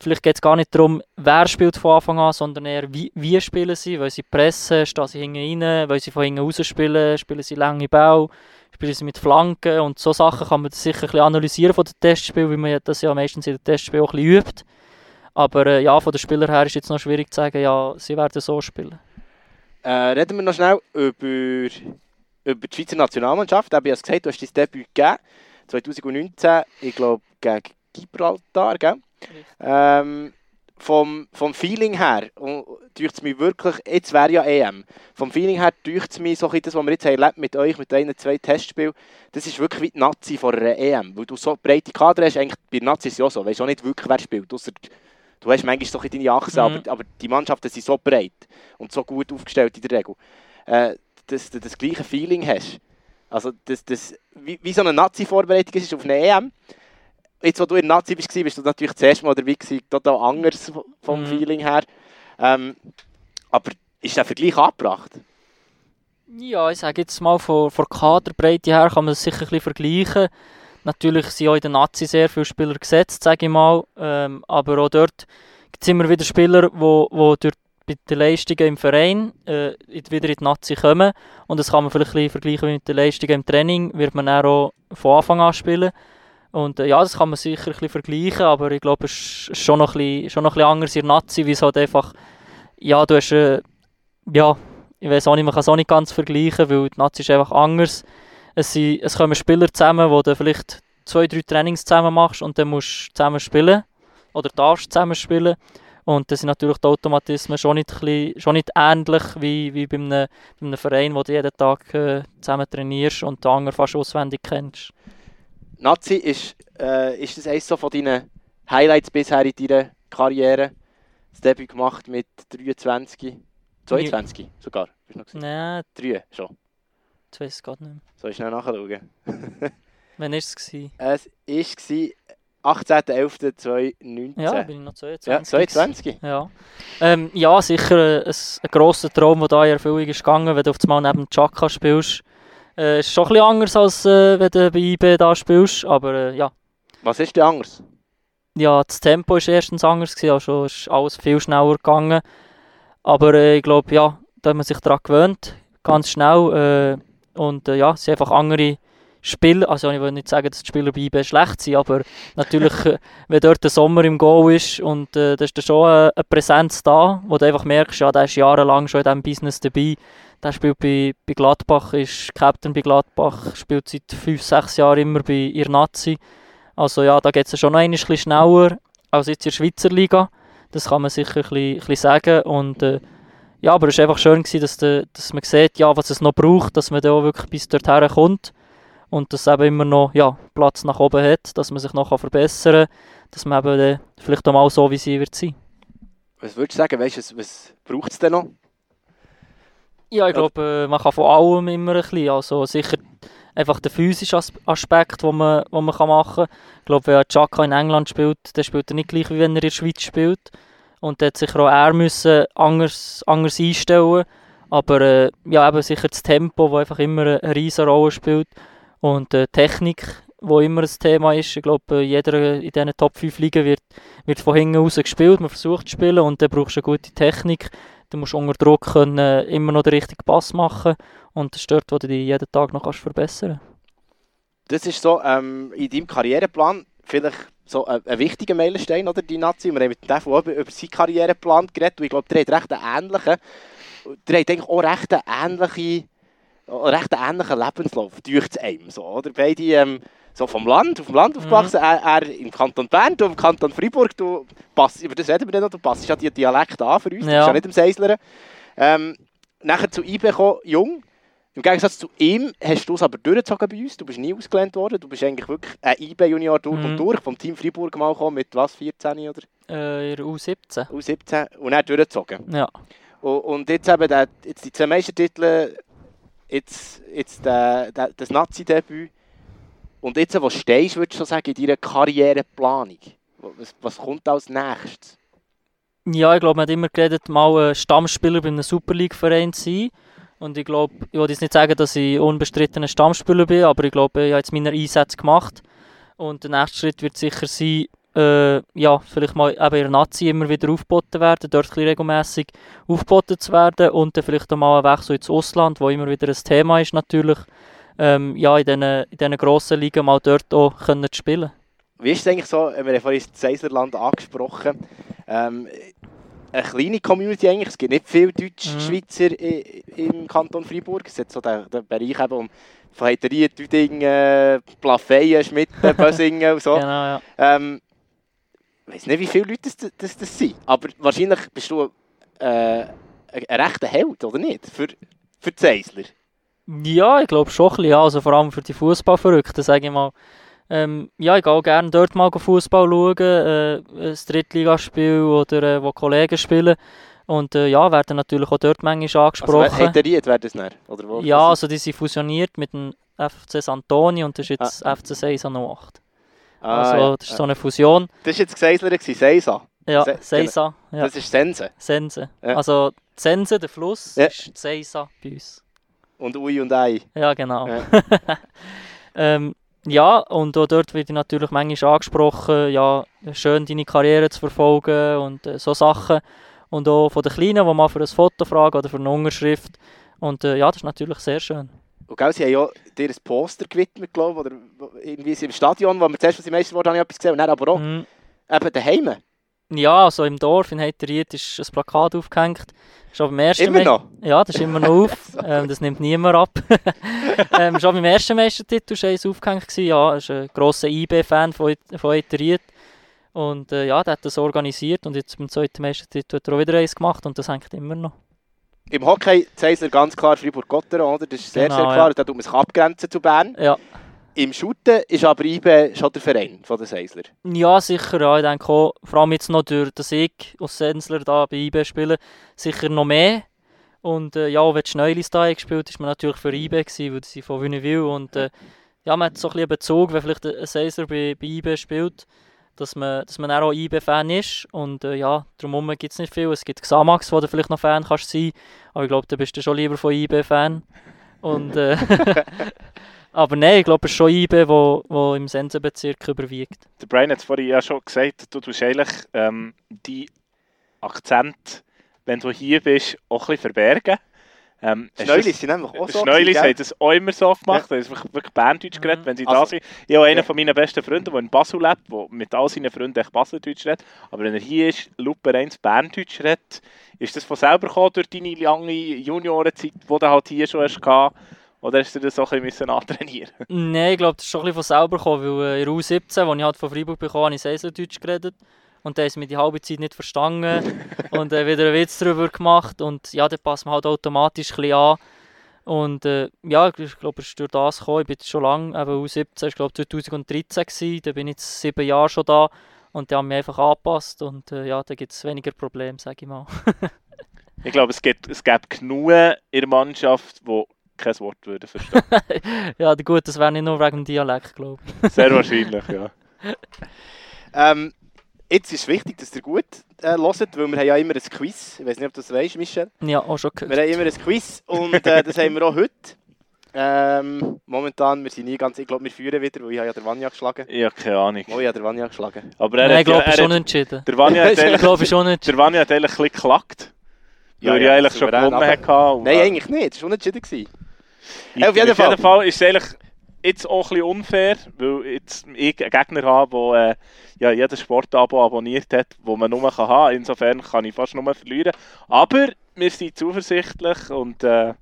Vielleicht geht es gar nicht darum, wer spielt von Anfang an, sondern eher wie, wie spielen sie, weil sie pressen, stehen sie hinten rein, weil sie von hinten raus spielen, spielen sie lange Bau, spielen sie mit Flanken und so Sachen kann man sicher ein bisschen analysieren von den Testspielen, weil man das ja meistens in den Testspielen auch ein bisschen übt. Aber äh, ja, von den Spielern her ist jetzt noch schwierig zu sagen, ja, sie werden so spielen. Äh, reden wir noch schnell über, über die Schweizer Nationalmannschaft. Ich habe ja gesagt, du hast dein Debüt gegeben. 2019, ich glaube, gegen Gibraltar, gell? Ähm, vom, vom Feeling her, tut es mich wirklich, jetzt wäre ja EM, vom Feeling her tut es mich so ein das, was wir jetzt erlebt mit euch, mit deinen zwei Testspielen, das ist wirklich wie die Nazi vor einer EM, weil du so breite Kader hast, eigentlich bei der Nazi ist es ja auch so, weißt auch nicht wirklich, wer spielt, ausser du hast manchmal so ein deine Achse, Mhm. aber, aber die Mannschaften sind so breit und so gut aufgestellt in der Regel, äh, dass du das gleiche Feeling hast. Also, das, das, wie, wie so eine Nazi-Vorbereitung ist auf eine EM, jetzt, wo du in der Nazi warst, bist du natürlich das erste Mal dabei gewesen, total anders vom Mhm. Feeling her. Ähm, aber ist der Vergleich angebracht? Ja, ich sage jetzt mal, von, von Kaderbreite her kann man es sicher ein bisschen vergleichen. natürlich sind auch in der Nazi sehr viele Spieler gesetzt, sage ich mal. Ähm, aber auch dort gibt es immer wieder Spieler, die wo, wo durch bei den Leistungen im Verein äh, wieder in die Nazi kommen. Und das kann man vielleicht ein vergleichen mit den Leistungen im Training, wird man auch von Anfang an spielen. Und äh, ja, das kann man sicher ein vergleichen, aber ich glaube, es ist schon noch ein bisschen, schon noch ein bisschen anders in der Nazi, wie es halt einfach, ja, du hast, äh, ja, ich weiß auch nicht, man kann es auch nicht ganz vergleichen, weil die Nazi ist einfach anders. Es, sind, es kommen Spieler zusammen, wo du vielleicht zwei, drei Trainings zusammen machst und dann musst du zusammen spielen oder darfst zusammen spielen. Und das sind natürlich die Automatismen schon nicht, bisschen, schon nicht ähnlich wie, wie bei, einem, bei einem Verein, wo du jeden Tag äh, zusammen trainierst und den anderen fast auswendig kennst. Nazi, ist, äh, ist das eines so von deinen Highlights bisher in deiner Karriere? Das Debüt gemacht mit 23, 22 ja. sogar. Nein. 3 schon. Ich weiß es gar nicht mehr. Soll ich schnell nachschauen? Wann war es? Es war 18.11.2019. Ja, bin ich noch 22. Ja, 22. Ja, ähm, ja sicher ein, ein grosser Traum, der da in Erfüllung ist gegangen, wenn du auf einmal neben Chaka spielst. Äh, ist schon ein bisschen anders, als äh, wenn du bei IB da spielst, aber äh, ja. Was ist denn anders? Ja, das Tempo war erstens anders, gewesen, also ist alles viel schneller gegangen. Aber äh, ich glaube, ja, da hat man sich daran gewöhnt, ganz schnell. Äh, und äh, ja, es sind einfach andere Spiel, also ich will nicht sagen, dass die Spieler bei IB schlecht sind, aber natürlich, äh, wenn dort der Sommer im Go ist und äh, da ist da schon eine, eine Präsenz da, wo du einfach merkst, ja, der ist jahrelang schon in diesem Business dabei. Der spielt bei, bei Gladbach, ist Captain bei Gladbach, spielt seit 5, 6 Jahren immer bei ihr Nazi. Also ja, da geht es schon noch ein bisschen schneller als jetzt in der Schweizer Liga. Das kann man sicher ein bisschen, ein bisschen sagen. Und, äh, ja, aber es war einfach schön, gewesen, dass, de, dass man sieht, ja, was es noch braucht, dass man da auch wirklich bis dorthin kommt und dass es eben immer noch ja, Platz nach oben hat, dass man sich noch verbessern kann, dass man eben vielleicht auch mal so wie sie wird sein. Was würdest du sagen, weißt, was, was braucht es denn noch? Ja, ich glaube, äh, man kann von allem immer ein bisschen, also sicher einfach der physische Aspekt, den man, wo man machen kann. Ich glaube, wenn Chaka in England spielt, dann spielt er nicht gleich, wie wenn er in der Schweiz spielt. Und dort sicher auch er müssen anders, anders einstellen. Aber äh, ja, eben sicher das Tempo, das einfach immer eine riesige Rolle spielt. Und äh, Technik, wo immer ein Thema ist. Ich glaube, jeder in diesen Top 5 Ligen wird, wird von hinten raus gespielt. Man versucht zu spielen und dann brauchst du eine gute Technik. Du musst unter Druck können, äh, immer noch den richtigen Pass machen. Und das stört, wo du dich jeden Tag noch kannst verbessern Das ist so ähm, in deinem Karriereplan vielleicht so ein, ein wichtiger Meilenstein, oder, die Nazi. Wir haben mit Dev über, über seinen Karriereplan geredet und ich glaube, der hat recht einen ähnlichen. Der hat eigentlich auch recht eine ähnliche recht ähnlichen Lebenslauf, durch einem. So, oder? Beide ähm, so vom Land, auf dem Land aufgewachsen, mhm. er, er, im Kanton Bern, du im Kanton Freiburg, du passt, über das reden wir dann noch, du passt ja die Dialekt an für uns, ja. du bist ja nicht im Seislern. Ähm, nachher zu IB gekommen, jung. Im Gegensatz zu ihm hast du es aber durchgezogen bei uns, du bist nie ausgelernt worden, du bist eigentlich wirklich ein IB-Junior durch mhm. und durch, vom Team Freiburg mal gekommen, mit was, 14 oder? Äh, U17. U17 und dann durchgezogen. Ja. Und, und jetzt eben der, jetzt die zwei Meistertitel jetzt, jetzt äh, das Nazi-Debüt. Und jetzt, wo stehst du, würdest du sagen, in deiner Karriereplanung? Was, was kommt als nächstes? Ja, ich glaube, man hat immer geredet, mal ein Stammspieler bei einem Super League-Verein zu sein. Und ich glaube, ich will jetzt nicht sagen, dass ich unbestrittener Stammspieler bin, aber ich glaube, ich habe jetzt meine Einsätze gemacht. Und der nächste Schritt wird sicher sein, äh, ja, vielleicht mal eben in der Nazi immer wieder aufgeboten werden, dort ein regelmässig aufgeboten zu werden und dann vielleicht auch mal ein Wechsel ins Ausland, wo immer wieder ein Thema ist natürlich, ähm, ja, in diesen, in diesen grossen Ligen mal dort auch können zu spielen. Wie ist es eigentlich so, wir haben vorhin das Seiserland angesprochen, ähm, eine kleine Community eigentlich, es gibt nicht viele Deutsch-Schweizer mhm. im Kanton Freiburg, es ist so der, der Bereich eben um von Heiterien, Düdingen, Plafeyen, Schmitten, Bösingen und so. Genau, ja. Ähm, ich weiß nicht, wie viele Leute das, das, das sind, aber wahrscheinlich bist du äh, ein rechter Held, oder nicht? Für, für die Seisler. Ja, ich glaube schon ein bisschen, also vor allem für die Fußballverrückten, sage ich mal. Ähm, ja, ich gehe auch gerne dort mal Fußball schauen, äh, ein Drittligaspiel oder äh, wo Kollegen spielen. Und äh, ja, werden natürlich auch dort manchmal angesprochen. Also, Heteriert werden das nicht? Oder wo? Ja, also die sind fusioniert mit dem FC Santoni und das ist jetzt ah. FC Seisan 08. Ah, also, das ist so eine Fusion. Das war jetzt Geseisler, Seisa. Ja, Seisa. Ja. Das ist Sense. Sense. Ja. Also, Sense, der Fluss, ja. ist Seisa bei uns. Und Ui und Ei. Ja, genau. Ja, ähm, Ja, und auch dort wird ich natürlich manchmal angesprochen, ja, schön deine Karriere zu verfolgen und äh, so Sachen. Und auch von den Kleinen, die mal für ein Foto fragen oder für eine Unterschrift. Und äh, ja, das ist natürlich sehr schön. Und gell, sie haben ja dir ein Poster gewidmet, glaube oder irgendwie im Stadion, wo wir zuerst, was sie Meister wurden, habe ich etwas gesehen, und dann aber auch Mhm. eben daheim. Ja, also im Dorf in Heiteriet ist ein Plakat aufgehängt. Schon beim ersten Immer Me- noch. Ja, das ist immer noch auf. ähm, das nimmt niemand ab. ähm, schon beim ersten Meistertitel war eins aufgehängt. gewesen. Ja, er ist ein grosser IB-Fan von, von Heiteriet. Und äh, ja, der hat das organisiert und jetzt beim zweiten Meistertitel hat er auch wieder eins gemacht und das hängt immer noch. Im Hockey zeigt er ganz klar Fribourg-Gotteron, oder? Das ist sehr, Genau, sehr klar. ja. Da tut man sich abgrenzen zu Bern. Ja, Im Shooten ist aber IB schon der Verein von den Seisler. ja sicher. Ja, ich denke auch, vor allem jetzt noch durch das ich aus Sensler da bei IB spiele, sicher noch mehr. Und äh, ja, wenn Schneulis da gespielt ist man natürlich für IB gewesen, weil sie von Wünnewil und äh, ja, man hat so ein bisschen einen Bezug, wenn vielleicht ein Seiser bei, bei IB spielt, dass man, dass man auch IB-Fan ist. Und äh, ja, drumherum gibt es nicht viel. Es gibt Xamax, wo du vielleicht noch Fan kannst sein. Aber ich glaube, da bist du schon lieber von IB-Fan. Und, äh, aber nein, ich glaube, es ist schon IB, wo, wo im Sensenbezirk überwiegt. Der Brian hat es vorhin ja schon gesagt, du tust eigentlich ähm, die Akzent, wenn du hier bist, auch ein bisschen verbergen. Ähm, das- Schneulis sind nämlich auch so. Schneulis haben das auch immer so gemacht, ja. haben wirklich, wirklich Berndeutsch geredet, Mhm. wenn sie Also- da sind. Ich habe einen Ja. von meinen besten Freunden, der in Basel lebt, der mit all seinen Freunden echt Baseldeutsch redet. Aber wenn er hier ist, Lupe 1 Berndeutsch redet, ist das von selber gekommen durch deine lange Juniorenzeit, die du halt hier schon hast gehabt? Oder hast du das auch ein bisschen antrainieren Nein, ich glaube, das ist schon ein bisschen von selber gekommen, weil äh, in der U17, als ich halt von Freiburg bekam, habe ich Seiseldeutsch geredet. Und dann haben sie mich die halbe Zeit nicht verstanden und äh, wieder einen Witz darüber gemacht. Und ja, dann passt man halt automatisch ein bisschen an. Und äh, ja, ich glaube, es ist durch das gekommen. Ich bin jetzt schon lange, eben U17, ich glaube 2013 gewesen, da bin ich jetzt sieben Jahre schon da. Und die haben mich einfach angepasst und äh, ja, da gibt es weniger Probleme, sage ich mal. Ich glaube, es gibt, es gibt genug in der Mannschaft, die kein Wort würden verstehen. ja, gut, das wäre nicht nur wegen dem Dialekt, glaube ich. Sehr wahrscheinlich, ja. Ähm, jetzt ist es wichtig, dass ihr gut äh, hört, weil wir haben ja immer ein Quiz. Ich weiß nicht, ob du das weißt, Michel. Ja, auch schon Wir gehört. haben immer ein Quiz und äh, das haben wir auch heute. Ähm, momentan, wir sind nie ganz, ich glaube, wir führen wieder, weil ich habe ja der Vanya geschlagen. Ich habe keine Ahnung. Oh, ich habe der Vanya geschlagen. Aber er Nein, ich hat, ja- glaube, er es ist unentschieden. der Vanya hat Ich eigentlich, glaube, es ist unentschieden. der Vanya hat eigentlich ein bisschen geklagt. Ja, weil ja, er eigentlich schon gewonnen hatte. Nein, äh, eigentlich nicht, das war unentschieden. Gewesen. Ich, Auf jeden auf jeden Fall ist es eigentlich jetzt auch ein bisschen unfair, weil jetzt ich einen Gegner habe, der äh, ja, jedes Sportabo abonniert hat, wo man nur kann haben kann. Insofern kann ich fast nur verlieren. Aber wir sind zuversichtlich und äh,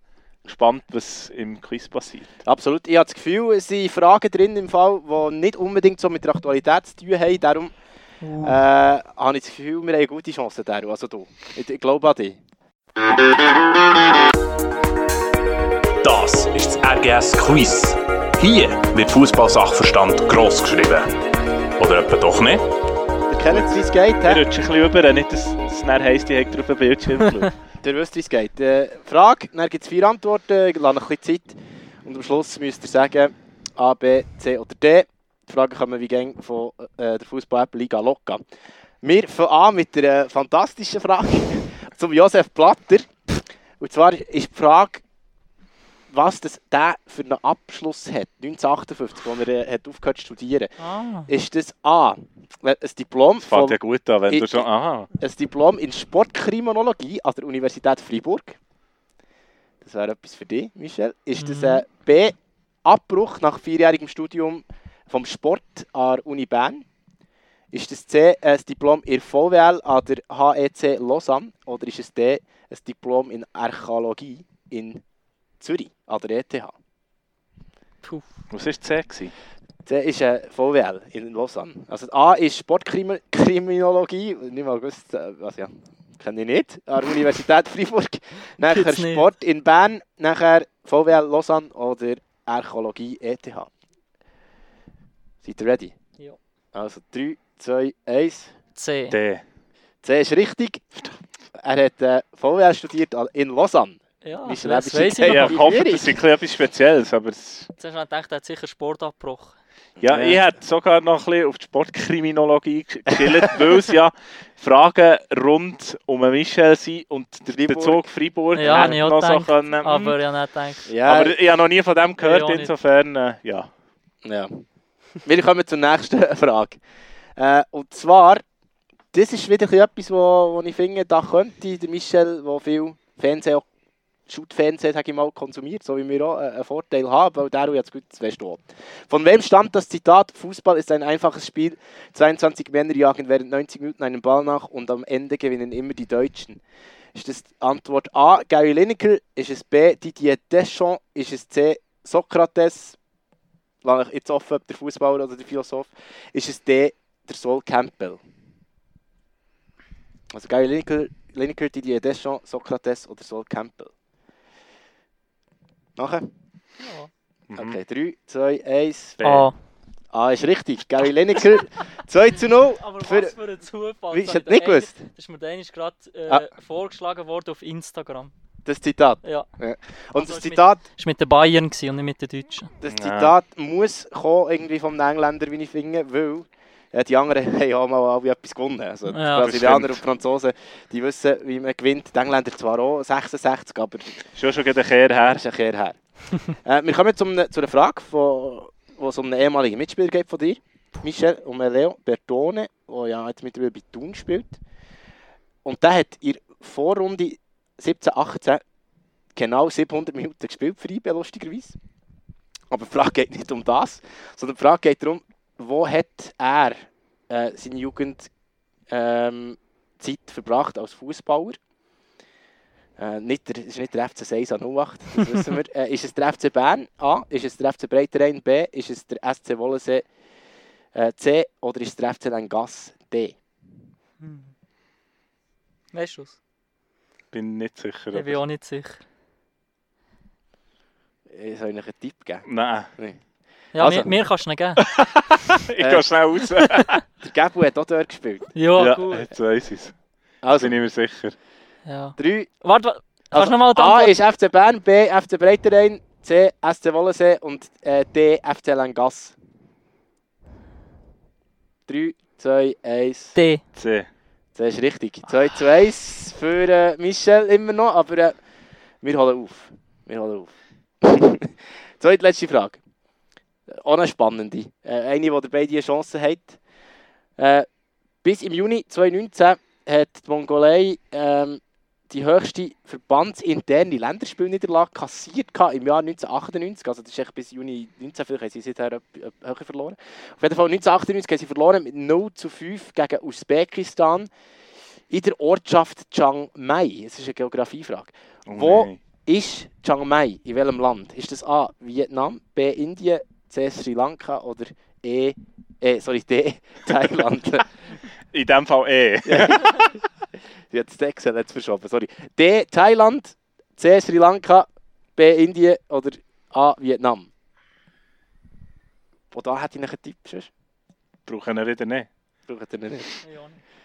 gespannt, was im Quiz passiert. Absolut. Ich habe das Gefühl, es sind Fragen drin im Fall, die nicht unbedingt so mit der Aktualität zu tun haben. Darum äh, habe ich das Gefühl, wir haben eine gute Chance. Daru. Also du. Ich, ich glaube an dich. Das ist das RGS Quiz. Hier wird Fußball-Sachverstand gross geschrieben. Oder etwa doch nicht? Ihr kennt es, wie es geht. Wir He? rutschen ein bisschen über, nicht dass es dann heisst, ich habe auf dem Bildschirm geschaut. Ihr wisst, wie es geht. Äh, Frage, dann gibt es vier Antworten, ich lasse noch ein bisschen Zeit. Und am Schluss müsst ihr sagen, A, B, C oder D. Die Fragen kommen wie gäng von äh, der Fußball-App Liga Loca. Wir fangen an mit der äh, fantastischen Frage zum Josef Platter. Und zwar ist die Frage, was das der für einen Abschluss hat, 1958, wo er äh, hat aufgehört zu studieren. Ah. Ist das A, ein Diplom Das vom ja gut an, wenn du Ich- schon... Aha. ein Diplom in Sportkriminologie an der Universität Freiburg. Das wäre etwas für dich, Michel. Ist das ein B. Abbruch nach vierjährigem Studium vom Sport an der Uni Bern? Ist das C. ein Diplom in VWL an der HEC Lausanne? Oder ist es D. ein Diplom in Archäologie in Zürich an der ETH? Puh. Was war C? gewesen? C ist ein VWL in Lausanne. Also A ist Sportkriminologie, nicht mal gewusst, äh, was ja, kenne ich nicht, an der Universität Freiburg. Nachher Gibt's nicht. Sport in Bern, nachher VWL Lausanne oder Archäologie ETH. Seid ihr ready? Ja. Also 3, 2, 1. C. D. C ist richtig. Er hat äh, VWL studiert in Lausanne. Ja, Michel das weiss ich Ja, noch. ich hoffe, das ist ein bisschen etwas Spezielles, aber... Es Zuerst habe ich gedacht, er hat sicher Sport abgebrochen. Ja, Ja. ich hätte sogar noch ein bisschen auf die Sportkriminologie gesch- geschildert, weil es ja Fragen rund um den Michel sind und der Freiburg. Bezug Freiburg Ja, hätte habe ich auch noch so gedacht, können. hm. aber ich habe nicht gedacht. Ja, aber ich habe noch nie von dem gehört, auch nicht. insofern, äh, ja. ja. Wir kommen zur nächsten Frage. Äh, und zwar, das ist wieder ein bisschen etwas, wo, wo ich finde, da könnte der Michel, der viel Fernsehen, auch Shoot-Fernsehen, sage ich mal, konsumiert, so wie wir auch, äh, einen Vorteil haben, weil der jetzt gut weißt du auch. Von wem stammt das Zitat? Fußball ist ein einfaches Spiel. 22 Männer jagen während 90 Minuten einen Ball nach und am Ende gewinnen immer die Deutschen. Ist das Antwort A, Gary Lineker? Ist es B, Didier Deschamps? Ist es C, Sokrates? Lass ich jetzt offen, ob der Fußballer oder der Philosoph. Ist es D, der Sol Campbell? Also Gary Lineker, Lineker Didier Deschamps, Sokrates oder Sol Campbell? Nachher? Ja. Okay, 3, 2, 1. B. Ah. Ah, ist richtig. Gary Lineker, 2 zu 0. Aber Für- was für ein Zufall. Wie, Das ich habe hätte nicht gewusst, Das ist mir dann gerade äh, Ah. vorgeschlagen worden auf Instagram. das Zitat. Ja, Und Also das ist mit- Zitat, das war mit den Bayern und nicht mit den Deutschen. das Ja. Zitat muss kommen, irgendwie vom Engländer, wie ich finde, weil äh, die anderen haben ja auch mal alle etwas gewonnen. Also die Ja, Brasilianer und. Franzosen, die wissen, wie man gewinnt. Die Engländer zwar auch 66, aber Schon schon gerade ein Kehr her. ist ein Kehr her. äh, wir kommen zum, zu einer Frage, von, wo es um einen ehemaligen Mitspieler geht von dir. Michel, einen Leo Bertone, der ja jetzt mittlerweile bei Thun spielt. Und der hat in der Vorrunde 17, 18 genau 700 Minuten gespielt für IB, lustigerweise. Aber die Frage geht nicht um das, sondern die Frage geht darum, wo hat er äh, seine Jugend ähm, verbracht als Fußballer? Äh, nicht der, es ist nicht der FC 6 an 08, das wissen wir. Äh, ist es der FC Bern A? Ist es der FC Breiterein B? Ist es der SC Wollensee äh, C? Oder ist es der FC Langas D? Weißt du es? Bin nicht sicher. Ich bin auch nicht sicher. Äh, Soll ich euch einen Tipp geben? Nein, Ja, Also. mir, mir kannst du nicht geben. ich Äh. gehe schnell raus. Der Gabu hat auch dort gespielt. Ja, ja, gut. jetzt weiss ich es. Also, Bin ich mir sicher. Ja. 3. Warte, warte. Kannst Also, nochmal A ist FC Bern, B FC Breiterein, C SC Wollensee und äh, D FC Langas. 3, 2, 1. D. C. Das ist richtig. 2 zu 1 für äh, Michel immer noch, aber äh, wir holen auf. Wir holen auf. Zweite letzte Frage. Auch eine spannende. Äh, eine, die dabei die Chance hat. Äh, bis im Juni 2019 hat die Mongolei ähm, die höchste verbandsinterne Länderspielniederlage kassiert gehabt im Jahr 1998. Also das ist echt bis Juni 19, vielleicht haben sie seither ep- höher verloren. Auf jeden Fall 1998 haben sie verloren mit 0 zu 5 gegen Usbekistan in der Ortschaft Chiang Mai. Es ist eine Geografiefrage. Oh Wo-. Ist Chiang Mai in welchem Land? Ist das A. Vietnam, B. Indien, C. Sri Lanka oder E. Eh, sorry, D. Thailand? In dem Fall E. Sie hat das Excel jetzt verschoben, sorry. D. Thailand, C. Sri Lanka, B. Indien oder A. Vietnam? Und da hätte ich noch einen Tipp. sonst Brauchen wir wieder nicht. Braucht ihr nicht. Ja.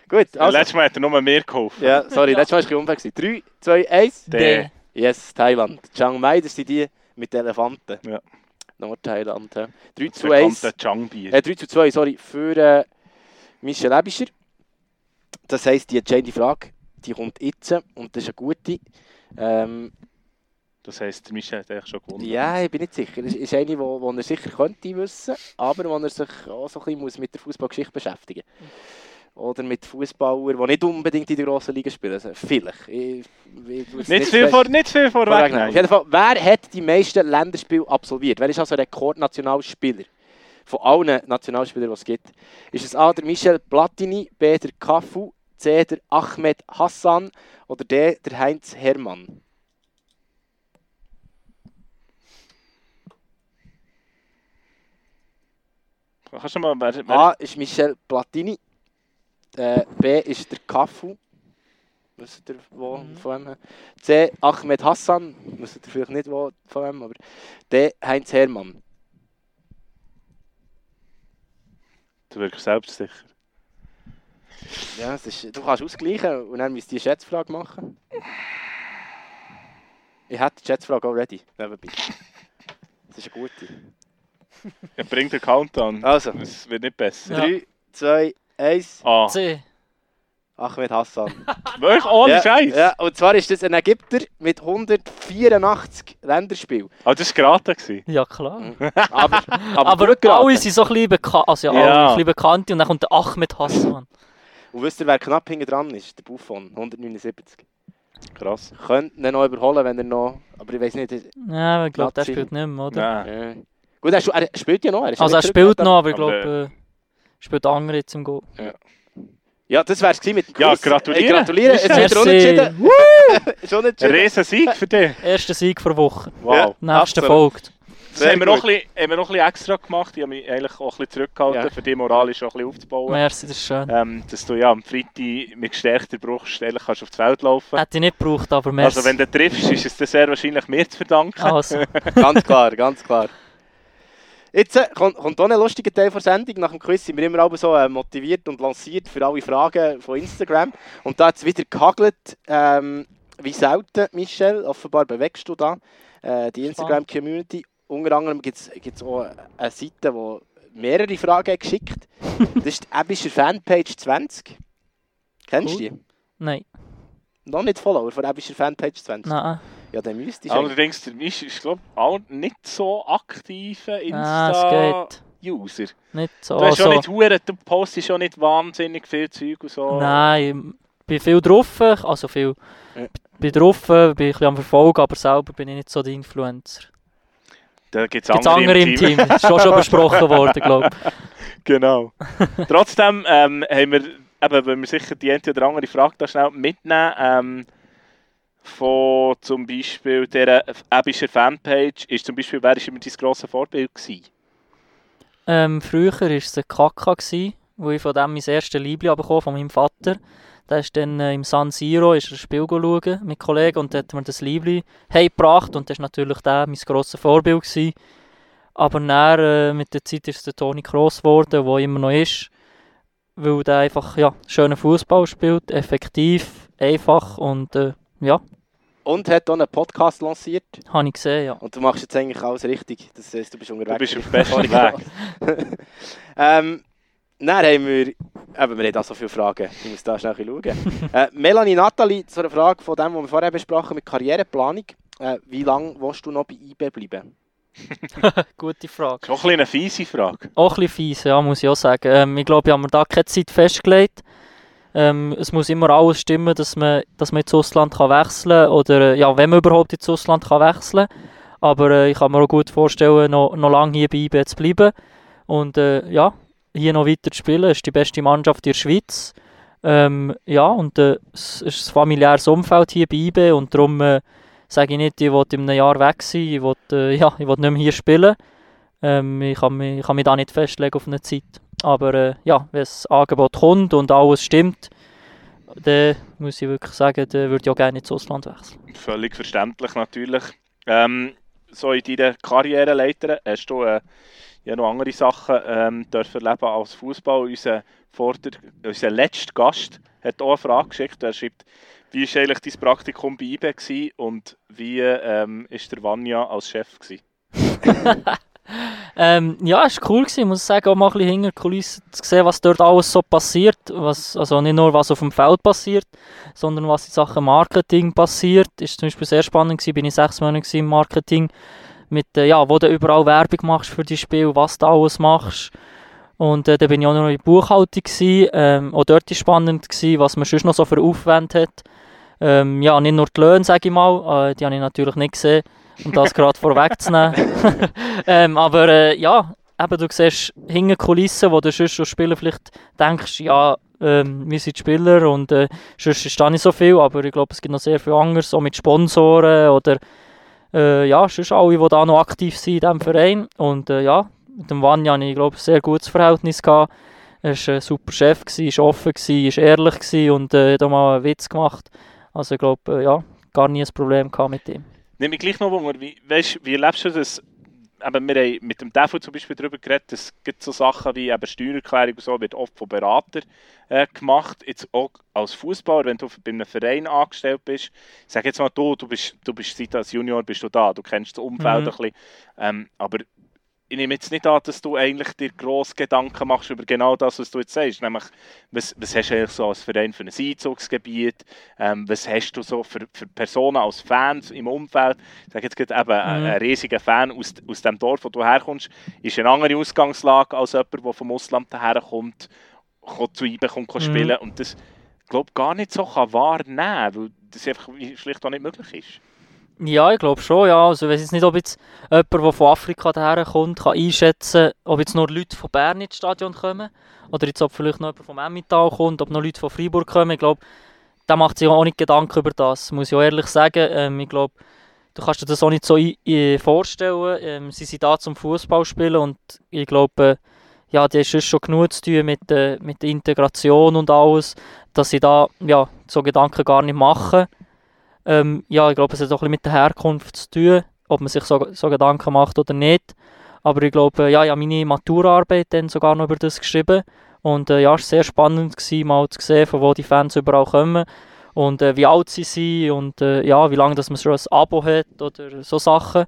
Gut, also. Letztes Mal hat er nur mir geholfen. Ja, sorry, Ja. letztes Mal war ich ein bisschen unfair. 3, 2, 1. D. Yes, Thailand. Chiang Mai, das sind die mit Elefanten. Ja. Nordthailand. ja. 3 Das zu 1. bekannte Changbier. Äh, 3 zu 2, sorry, für äh, Michel Ebischer. Das heisst, die entscheidende Frage, die kommt jetzt und das ist eine gute. Ähm, Das heisst, Michel hat eigentlich schon gewonnen. ja, ich bin nicht sicher. Es ist eine, die er sicher könnte wissen, aber wo er sich auch so ein bisschen muss mit der Fußballgeschichte beschäftigen Oder mit Fußballern, die nicht unbedingt in der grossen Liga spielen. Also, vielleicht. Ich, ich, ich, Nicht zu viel, vor, nicht viel vorweg. Auf jeden Fall, wer hat die meisten Länderspiele absolviert? Wer ist also Rekordnationalspieler? Von allen Nationalspielern, die es gibt. Ist es A. der Michel Platini, B. der Cafu, C. der Ahmed Hassan oder D. der Heinz Hermann? Kannst du mal... Wer, wer, A. ist Michel Platini, äh, B. ist der Cafu. Wisst ihr, wo Mhm. von wem? C. Ahmed Hassan. Wisst ihr vielleicht nicht, wo von wem, aber D. Heinz Hermann. Du wirkst selbstsicher. Ja, es ist, du kannst ausgleichen und dann müsst ihr die Schätzfrage machen. Ich hätte die Schätzfrage auch ready. Nebenbei. Das ist eine gute. Ja, bring den Countdown. Also, Es wird nicht besser. Ja. 3, 2, 1. A. C. Ahmed Hassan. Wirklich ohne ja, Scheiß. Ja, und zwar ist das ein Ägypter mit 184 Länderspielen. Aber das war geraten. Ja, klar. Aber, aber, Aber geraten. alle sind so ein bisschen, beka also, ja, Ja. ein bisschen bekannt und dann kommt der Ahmed Hassan. Und wisst ihr, wer knapp hinten dran ist? Der Buffon, 179. Krass. Könnte ihn noch überholen, wenn er noch... Aber ich weiß nicht... Ja, ich glaube, der spielt nicht mehr, oder? Nein. Ja. Gut, er, er spielt ja noch. Er Also er spielt noch, aber ich Aber, glaube, äh, spielt andere jetzt im Goal. Ja, das wär's gewesen mit dem Ja, Quiz. gratuliere. Hey, gratuliere. Es wieder unentschieden. ist unentschieden. riesen Sieg für dich. Erster Sieg vor Woche. Wow. Nächste absolut. folgt. Das Sehr haben wir, noch ein bisschen, haben wir noch ein bisschen extra gemacht. Ich habe mich eigentlich auch ein bisschen zurückgehalten, Ja. für die moralisch auch ein bisschen aufzubauen. Merci, das ist schön. Ähm, dass du ja am Freitag mit gestärkter Bruststelle kannst aufs Feld laufen Hätte ich nicht gebraucht, aber merci. Also wenn du triffst, ist es dir sehr wahrscheinlich mir zu verdanken. Also, ganz klar, ganz klar. Jetzt äh, kommt, kommt auch ein lustiger Teil der Sendung. Nach dem Quiz sind wir immer alle so äh, motiviert und lanciert für alle Fragen von Instagram. Und da hat es wieder gehagelt, ähm, wie selten, Michel. Offenbar bewegst du da äh, die Instagram-Community. Unter anderem gibt es auch eine Seite, die mehrere Fragen hat geschickt Das ist die Ebischer Fanpage 20. Kennst du Cool. die? nein, Noch nicht Follower von Ebischer Fanpage 20? nein. Ja, dann müsste ich. Allerdings, der Misch ist glaube ich auch nicht so aktiver Ah. Insta-User. Nicht so. Du, hast schon Also, nicht hure, du postest schon nicht wahnsinnig viel Zeug und so. Nein, ich bin viel drauf, also viel. Ja. Bin drauf, bin ein bisschen am Verfolgen, aber selber bin ich nicht so der Influencer. Da gibt es andere im Team? Das ist schon, schon besprochen worden, glaube ich. Genau. Trotzdem ähm, haben wir, eben, wenn wir sicher die eine oder andere Frage da schnell mitnehmen, ähm, von zum Beispiel dieser Ebischer Fanpage, ist zum Beispiel, wer ist immer dein grosses Vorbild? Ähm, früher war es der Kaka, gewesen, wo ich von dem mein erstes Liebling bekommen von meinem Vater. Der ist dann äh, im San Siro ist ein Spiel schauen mit Kollegen und hat mir das Liebling heimgebracht und das war natürlich der mein grosses Vorbild. Gewesen. Aber dann, äh, mit der Zeit ist es der Toni Kroos geworden, der immer noch ist, weil der einfach ja, schönen Fußball spielt, effektiv, einfach und äh, ja, Und hat auch einen Podcast lanciert. habe ich gesehen, ja. Und du machst jetzt eigentlich alles richtig. Das heißt, du bist unterwegs. Du bist auf dem besten Weg. ähm, dann haben wir, eben, wir haben da so viele Fragen. Ich muss da schnell schauen. äh, Melanie Nathalie, zu einer Frage von dem, was wir vorher besprochen mit Karriereplanung. Äh, wie lange willst du noch bei IB bleiben? Gute Frage. Auch ein bisschen eine fiese Frage. Auch ein bisschen fies, ja, muss ich auch sagen. Ähm, ich glaube, ich habe mir da keine Zeit festgelegt. Ähm, es muss immer alles stimmen, dass man, dass man ins Ausland kann wechseln kann. Oder äh, ja, wenn man überhaupt ins Ausland kann wechseln Aber äh, ich kann mir auch gut vorstellen, noch, noch lange hier bei IB zu bleiben. Und äh, ja, hier noch weiter zu spielen. Es ist die beste Mannschaft in der Schweiz. Ähm, ja, und äh, es ist ein familiäres Umfeld hier bei IB. Und darum äh, sage ich nicht, ich will in einem Jahr weg sein. Ich will, äh, ja, ich will nicht mehr hier spielen. Ähm, ich, kann mich, ich kann mich da nicht festlegen auf eine Zeit. Aber äh, ja, wenn das Angebot kommt und alles stimmt, dann muss ich wirklich sagen, dann würde ich auch gerne ins Ausland wechseln. Völlig verständlich natürlich. Ähm, so in deiner Karriereleiter hast du äh, ja noch andere Sachen ähm, dürfen erleben als Fußball. Unser, Vorder unser letzter Gast hat auch eine Frage geschickt. Er schreibt, wie war eigentlich dein Praktikum bei IB gewesen und wie ähm, ist der Vanya als Chef? Ähm, ja, es war cool, gewesen, ich muss sagen, auch mal ein bisschen hinter Kulissen zu sehen, was dort alles so passiert. Was, also nicht nur, was auf dem Feld passiert, sondern was in Sachen Marketing passiert. Ist zum Beispiel sehr spannend gewesen, bin ich sechs Monate im Marketing, mit, äh, ja, wo du überall Werbung machst für die Spiel, was du alles machst. Und äh, dann bin ich auch noch in der Buchhaltung gewesen. Ähm, auch dort war spannend, gewesen, was man sonst noch so für Aufwand hat. Ähm, ja, nicht nur die Löhne, sage ich mal, äh, die habe ich natürlich nicht gesehen, um das gerade vorwegzunehmen. ähm, aber äh, ja, eben, du siehst hinter Kulissen, wo du sonst als Spieler vielleicht denkst, ja, ähm, wir sind Spieler und äh, sonst ist da nicht so viel, aber ich glaube, es gibt noch sehr viel anderes, auch mit Sponsoren oder äh, ja, sonst alle, die da noch aktiv sind in diesem Verein. Und äh, ja, mit dem Vanya hatte ich, glaube ein sehr gutes Verhältnis. Gehabt. Er war ein super Chef, war offen, war ehrlich und äh, hat auch mal einen Witz gemacht. Also ich glaube, äh, ja, gar nie ein Problem gehabt mit ihm. Nimm mich gleich noch Wunder, wie, weißt, wie erlebst du das? Eben, wir haben mit dem Devo zum Beispiel darüber geredet, es gibt so Sachen wie eben Steuererklärung und so, wird oft von Beratern äh, gemacht. Jetzt auch als Fußballer, wenn du bei einem Verein angestellt bist, sag jetzt mal du, du bist, du bist seit als Junior bist du da, du kennst das Umfeld Mhm. ein bisschen. Ähm, aber ich nehme jetzt nicht an, dass du eigentlich dir grosse Gedanken machst über genau das, was du jetzt sagst. Nämlich, was, was hast du eigentlich so als Verein für ein Einzugsgebiet? Ähm, was hast du so für, für Personen als Fans im Umfeld? Ich sage jetzt gerade eben, mhm. ein riesiger Fan aus, aus dem Dorf, wo du herkommst, ist eine andere Ausgangslage als jemand, der vom Ausland herkommt, zu IBE kommt, mhm. spielen und das, glaube gar nicht so kann wahrnehmen kann, weil das einfach schlicht auch nicht möglich ist. Ja, ich glaube schon, ja. Also, ich weiß jetzt nicht, ob jetzt jemand, der von Afrika daherkommt, kann einschätzen ob jetzt nur Leute von Bern ins Stadion kommen oder jetzt ob vielleicht noch jemand vom Emmental kommt, ob noch Leute von Freiburg kommen. Ich glaube, da macht sich auch nicht Gedanken über das, muss ich auch ehrlich sagen. Ähm, ich glaube, du kannst dir das auch nicht so vorstellen. Ähm, sie sind da zum Fußball spielen und ich glaube, äh, ja, das ist schon genug zu tun mit, äh, mit der Integration und alles, dass sie da ja, so Gedanken gar nicht machen. Ähm, ja, ich glaube, es hat auch ein bisschen mit der Herkunft zu tun, ob man sich so, so Gedanken macht oder nicht. Aber ich glaube, ja, ich habe meine Maturarbeit dann sogar noch über das geschrieben. Und äh, ja, es war sehr spannend, gewesen, mal zu sehen, von wo die Fans überall kommen. Und äh, wie alt sie sind und äh, ja, wie lange dass man schon ein Abo hat oder so Sachen.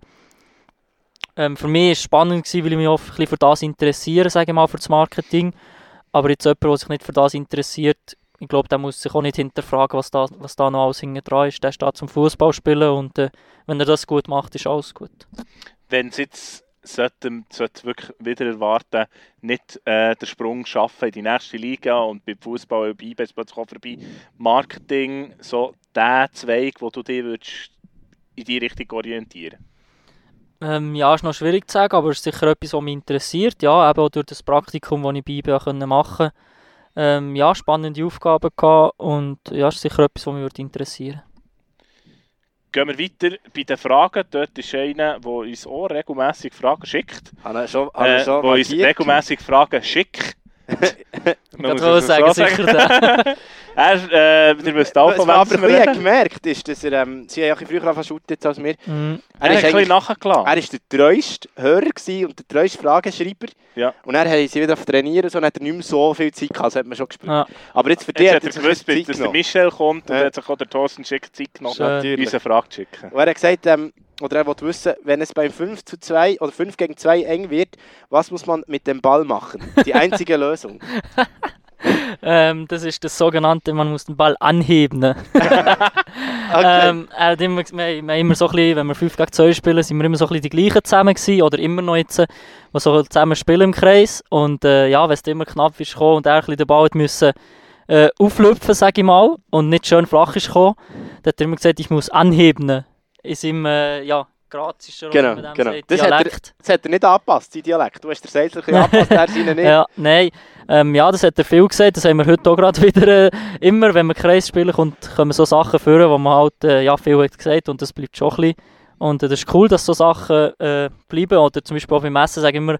Ähm, für mich war es spannend, gewesen, weil ich mich auch ein bisschen für das interessiere, sage ich mal, für das Marketing. Aber jetzt jemand, der sich nicht für das interessiert, ich glaube, der muss sich auch nicht hinterfragen, was da, was da noch alles hinten dran ist. Der steht zum Fußball spielen und äh, wenn er das gut macht, ist alles gut. Wenn es jetzt sollte, sollte wirklich wieder erwarten, nicht äh, den Sprung schaffen in die nächste Liga und beim Fußball bei plötzlich vorbei. Marketing, so der Zweig, wo du dich würdest in die Richtung orientieren ähm, Ja, ist noch schwierig zu sagen, aber es ist sicher etwas, was mich interessiert. Ja, eben auch durch das Praktikum, das ich bei IBE machen konnte ähm, ja, spannende Aufgaben gehabt und ja, ist sicher etwas, was mich interessieren würde. Gehen wir weiter bei den Fragen. Dort ist einer, der uns auch regelmässig Fragen schickt. Habe schon, habe äh, schon uns regelmässig Fragen schickt. ich kann sagen, sicher der. Er, äh, ihr wisst auch, von wem aber wir haben gemerkt, ist, dass er, ähm, sie haben ja früher angefangen zu shooten als wir. Mm. Er, er ist ein bisschen nachgelassen. Er war der treueste Hörer und der treueste Frageschreiber. Ja. Und dann haben sie wieder auf Trainieren so, und hat er nicht mehr so viel Zeit gehabt, das hat man schon gespürt. Ja. Aber jetzt für dich hat er gewusst, dass der Michel kommt und ja. hat sich auch der Thorsten Schick Zeit genommen, uns eine Frage zu schicken. Und er hat gesagt, ähm, oder er wollte wissen, wenn es beim 5 zu 2 oder 5 gegen 2 eng wird, was muss man mit dem Ball machen? Die einzige Lösung. Ähm, das ist das sogenannte, man muss den Ball anheben. Ne? okay. ähm, hat immer, wir, wir immer so ein bisschen, wenn wir 5 gegen 2 spielen, sind wir immer so ein bisschen die gleichen zusammen gewesen, oder immer noch jetzt, die so zusammen spielen im Kreis. Und äh, ja, wenn es immer knapp ist gekommen und er ein bisschen den Ball müssen äh, auflüpfen, sage ich mal, und nicht schön flach ist gekommen, dann hat er immer gesagt, ich muss anheben. In seinem, äh, ja, Grazischer genau, genau. Das hat, er, das hat er nicht angepasst, sein Dialekt. Du hast den Seidler ein angepasst, er seinen nicht. ja, nein, ähm, ja, das hat er viel gesagt. Das haben wir heute auch gerade wieder. Äh, immer, wenn wir Kreis spielen, kommt, kommen so Sachen vor, wo man halt äh, ja, viel hat gesagt und das bleibt schon ein bisschen. Und äh, das ist cool, dass so Sachen äh, bleiben. Oder zum Beispiel auch beim Messen sagen wir immer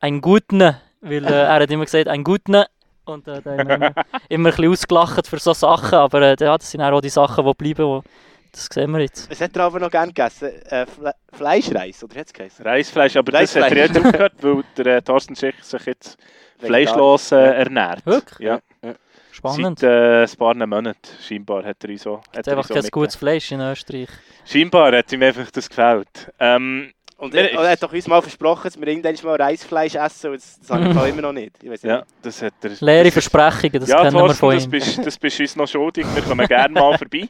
«ein guten», weil äh, er hat immer gesagt «ein guten». Und äh, da haben wir immer, immer ein bisschen ausgelacht für so Sachen. Aber äh, ja, das sind auch die Sachen, die bleiben, wo, das sehen wir jetzt. Was hat er aber noch gerne gegessen? Äh, Fle Fleischreis, oder hat es geheißen? Reisfleisch, aber Reisfleisch. das hat er jetzt gehört, weil der äh, Thorsten Schick sich jetzt fleischlos äh, ernährt. Wirklich? Ja. ja. Spannend. Seit äh, ein paar Monaten scheinbar hat er so. Hat er einfach so kein gutes Fleisch in Österreich. Scheinbar hat ihm einfach das gefällt. Ähm, und er, er, hat doch uns mal versprochen, dass wir irgendwann mal Reisfleisch essen. Und das sage ich immer noch nicht. Ich ja, das hat er. Leere Versprechungen, das ja, kennen Thorsten, wir von ihm. Das bist, das bist uns noch schuldig. Wir kommen gerne mal vorbei.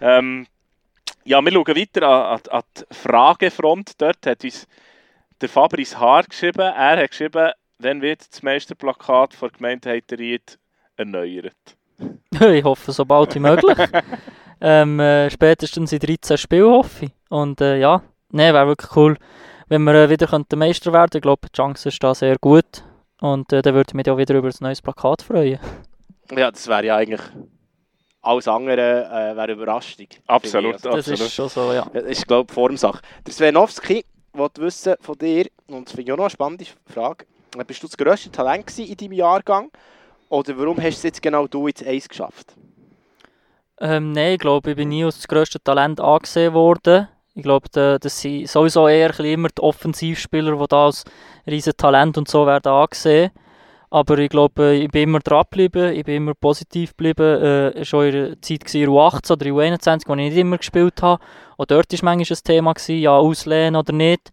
Ähm, ja, wir schauen weiter an, an, an die Fragefront. Dort hat uns der Fabrice Haar geschrieben. Er hat geschrieben, wenn wird das Meisterplakat von der Gemeinde Heiteried erneuert? ich hoffe, so bald wie möglich. ähm, äh, spätestens in 13 Spielen hoffe ich. Und äh, ja, ne, wäre wirklich cool, wenn wir äh, wieder könnten Meister werden Ich glaube, die Chance ist da sehr gut. Und äh, dann würde ich mich auch wieder über das neue Plakat freuen. Ja, das wäre ja eigentlich alles andere äh, wäre Überraschung. Absolut, also, das ist schon so, ja. Das ist, glaube ich, Formsache. Der Svenowski wollte wissen von dir, und das finde ich auch noch eine spannende Frage, bist du das grösste Talent in deinem Jahrgang? Oder warum hast es jetzt genau du ins Eis geschafft? Ähm, Nein, ich glaube, ich bin nie als das grösste Talent angesehen worden. Ich glaube, das sind sowieso eher immer die Offensivspieler, die da als riesen Talent und so werden angesehen. Aber ich glaube, ich bin immer dran geblieben, ich bin immer positiv geblieben. Äh, schon in der Zeit in U18 oder U21, wo ich nicht immer gespielt habe. Auch dort war manchmal ein Thema, ja, auslehnen oder nicht.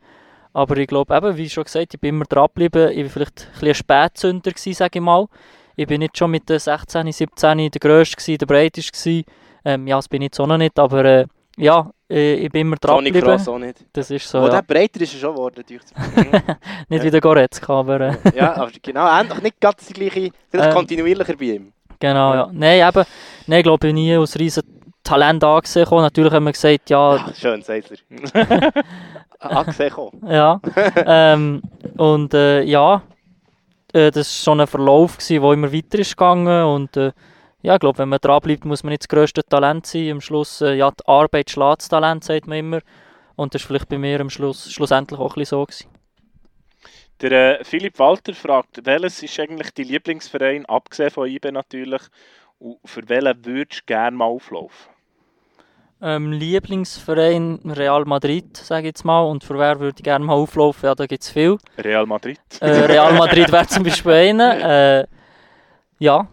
Aber ich glaube eben, wie schon gesagt, ich bin immer dran geblieben. Ich war vielleicht ein, bisschen Spätzünder, sage ich mal. Ich bin nicht schon mit den 16, 17 der Grösste, der Breiteste. Ähm, ja, das bin ich jetzt auch noch nicht, aber äh, ja, äh, ich bin immer dran Toni geblieben. Kroos auch nicht. Das ist so, Wo ja. der breiter ist er schon geworden. Nicht wie der Goretzka, aber äh, ja, aber genau, ähnlich, nicht ganz die gleiche, vielleicht Ähm. kontinuierlicher bei ihm. genau, ja. Nein, eben, nein, glaube ich, nie als riesen Talent angesehen. gekommen. Natürlich haben wir gesagt, ja, Ah, schön, sagt er. Angesehen. Ja. ähm, und äh, ja, äh, das war schon ein Verlauf, der immer weiter ist gegangen. Und äh, ja, ich glaube, wenn man dranbleibt, muss man nicht das grösste Talent sein. Am Schluss, äh, ja, die Arbeit schlägt das Talent, sagt man immer. Und das war vielleicht bei mir am Schluss schlussendlich auch ein bisschen so. Gewesen. Der äh, Philipp Walter fragt, welches ist eigentlich dein Lieblingsverein, abgesehen von IBE natürlich, und für welchen würdest du gerne mal auflaufen? Ähm, Lieblingsverein Real Madrid, sage ich jetzt mal. Und für wer würde ich gerne mal auflaufen? Ja, da gibt es viel. Real Madrid? Äh, Real Madrid wäre zum Beispiel einer. Äh, ja,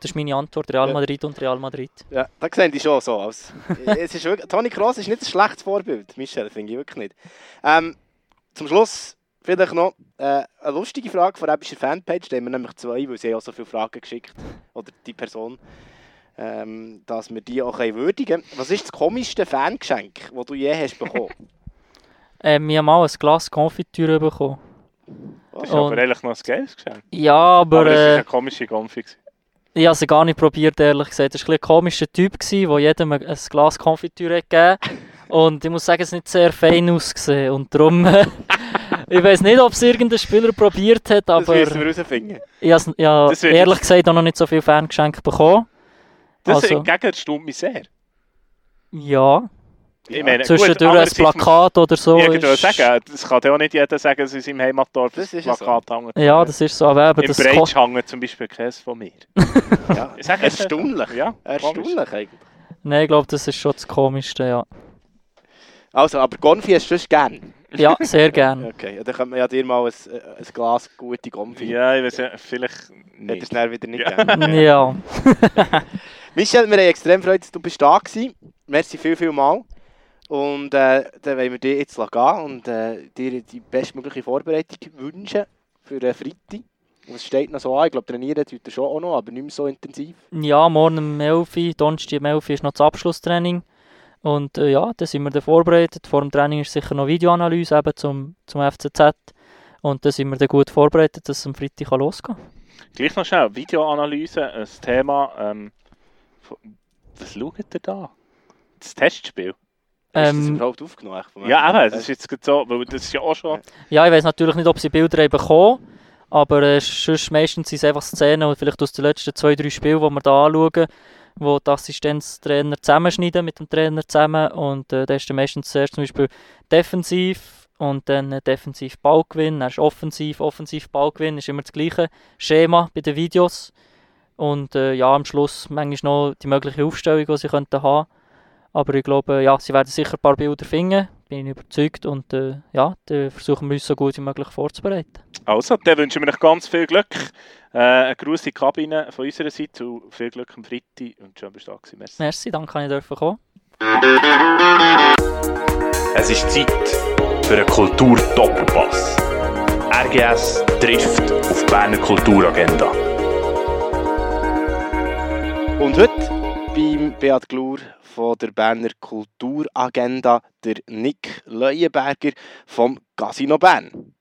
das ist meine Antwort. Real Ja. Madrid und Real Madrid. Ja, da sehen die schon so aus. es ist wirklich, Toni Kroos ist nicht ein schlechtes Vorbild, Michel, finde ich wirklich nicht. Ähm, zum Schluss vielleicht noch äh, eine lustige Frage von der Fanpage, da haben wir nämlich zwei, weil sie haben auch so viele Fragen geschickt, oder die Person, ähm, dass wir die auch würdigen können. Was ist das komischste Fangeschenk, das du je hast bekommen? Ähm, wir haben mal ein Glas Konfitüre bekommen. Das ist Und- aber eigentlich noch ein geiles Geschenk. Ja, aber, Aber es war äh, eine komische Konfi. ich habe es gar nicht probiert, ehrlich gesagt. Das war ein, komischer Typ, der jedem ein Glas Konfitüre hat gegeben Und ich muss sagen, es hat nicht sehr fein ausgesehen. Und darum, äh, ich weiß nicht, ob es irgendein Spieler probiert hat, Das aber müssen wir herausfinden. ich habe ja, Das ehrlich gesagt auch noch nicht so viel Fangeschenke bekommen. Das Also- hingegen erstaunt mich sehr. Ja, Ich meine, zwischendurch gut, ein Plakat oder so. Ich ist- sagen, das kann ja auch nicht jeder sagen, dass in seinem Heimatdorf Das ein ist ja so. Plakat hängt. Ja, das ist so. Aber eben, Im das Breitsch hängt zum Beispiel Käse von mir. Ja. Ich sage es Erstaunlich. Ja. Erstaunlich eigentlich. Nein, ich glaube, das ist schon das Komischste, ja. Also, aber Gonfi hast du sonst gern? Ja, sehr gerne. Okay, ja, dann könnte man ja dir mal ein, ein Glas gute Gonfi. Ja, ich weiß ja, vielleicht Hätte es nicht. dann wieder nicht Ja. gern. Ja, Michel, wir haben extrem Freude, dass du bist da warst. Merci viel, viel mal. Und äh, dann wollen wir dir jetzt gehen und äh, dir die bestmögliche Vorbereitung wünschen für den Freitag. Und es steht noch so an, ich glaube, trainieren tut er schon auch noch, aber nicht mehr so intensiv. ja morgen um 11 Uhr, Donnerstag um 11 Uhr ist noch das Abschlusstraining. Und äh, ja, da sind wir dann vorbereitet. Vor dem Training ist sicher noch Videoanalyse eben zum, zum FCZ. Und da sind wir dann gut vorbereitet, dass es am Freitag losgehen kann. Gleich noch schnell, Videoanalyse, ein Thema. Ähm, was schaut ihr da? Das Testspiel? Ist das Ähm, überhaupt aufgenommen? Ja, eben, das ist jetzt gerade so, weil das ist ja auch schon... Ja, ich weiß natürlich nicht, ob sie Bilder haben bekommen aber äh, sonst meistens sind es einfach Szenen, und vielleicht aus den letzten zwei, drei Spielen, die wir da anschauen, wo die Assistenztrainer zusammenschneiden mit dem Trainer zusammen und äh, da ist dann meistens zuerst zum Beispiel defensiv und dann äh, defensiv Ballgewinn, dann ist offensiv, offensiv Ballgewinn, ist immer das gleiche Schema bei den Videos und äh, ja, am Schluss manchmal noch die mögliche Aufstellung, die sie könnten haben aber ich glaube, ja, sie werden sicher ein paar Bilder finden, bin ich überzeugt und äh, ja, dann versuchen wir uns so gut wie möglich vorzubereiten. Also, dann wünschen wir euch ganz viel Glück. Äh, eine die Kabine von unserer Seite und viel Glück am Freitag und schön, dass du da gewesen Merci. Merci, danke, kann ich dürfen kommen. Es ist Zeit für einen Kultur-Doppelpass. RGS trifft auf die Berner Kulturagenda. Und heute beim Beat Glur von der Berner Kulturagenda der Nick Leuenberger vom Casino Bern.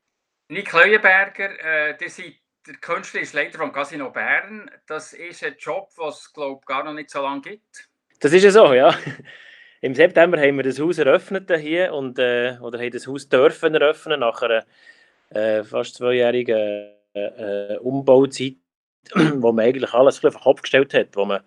Nick Leuenberger, äh, der, seid, der Künstler ist Leiter vom Casino Bern. Das ist ein Job, den es glaube gar noch nicht so lange gibt. Das ist ja so, ja. Im September haben wir das Haus eröffnet hier und, äh, oder haben das Haus dürfen eröffnen nach einer äh, fast zweijährigen äh, äh, Umbauzeit, wo man eigentlich alles auf den Kopf gestellt hat, wo man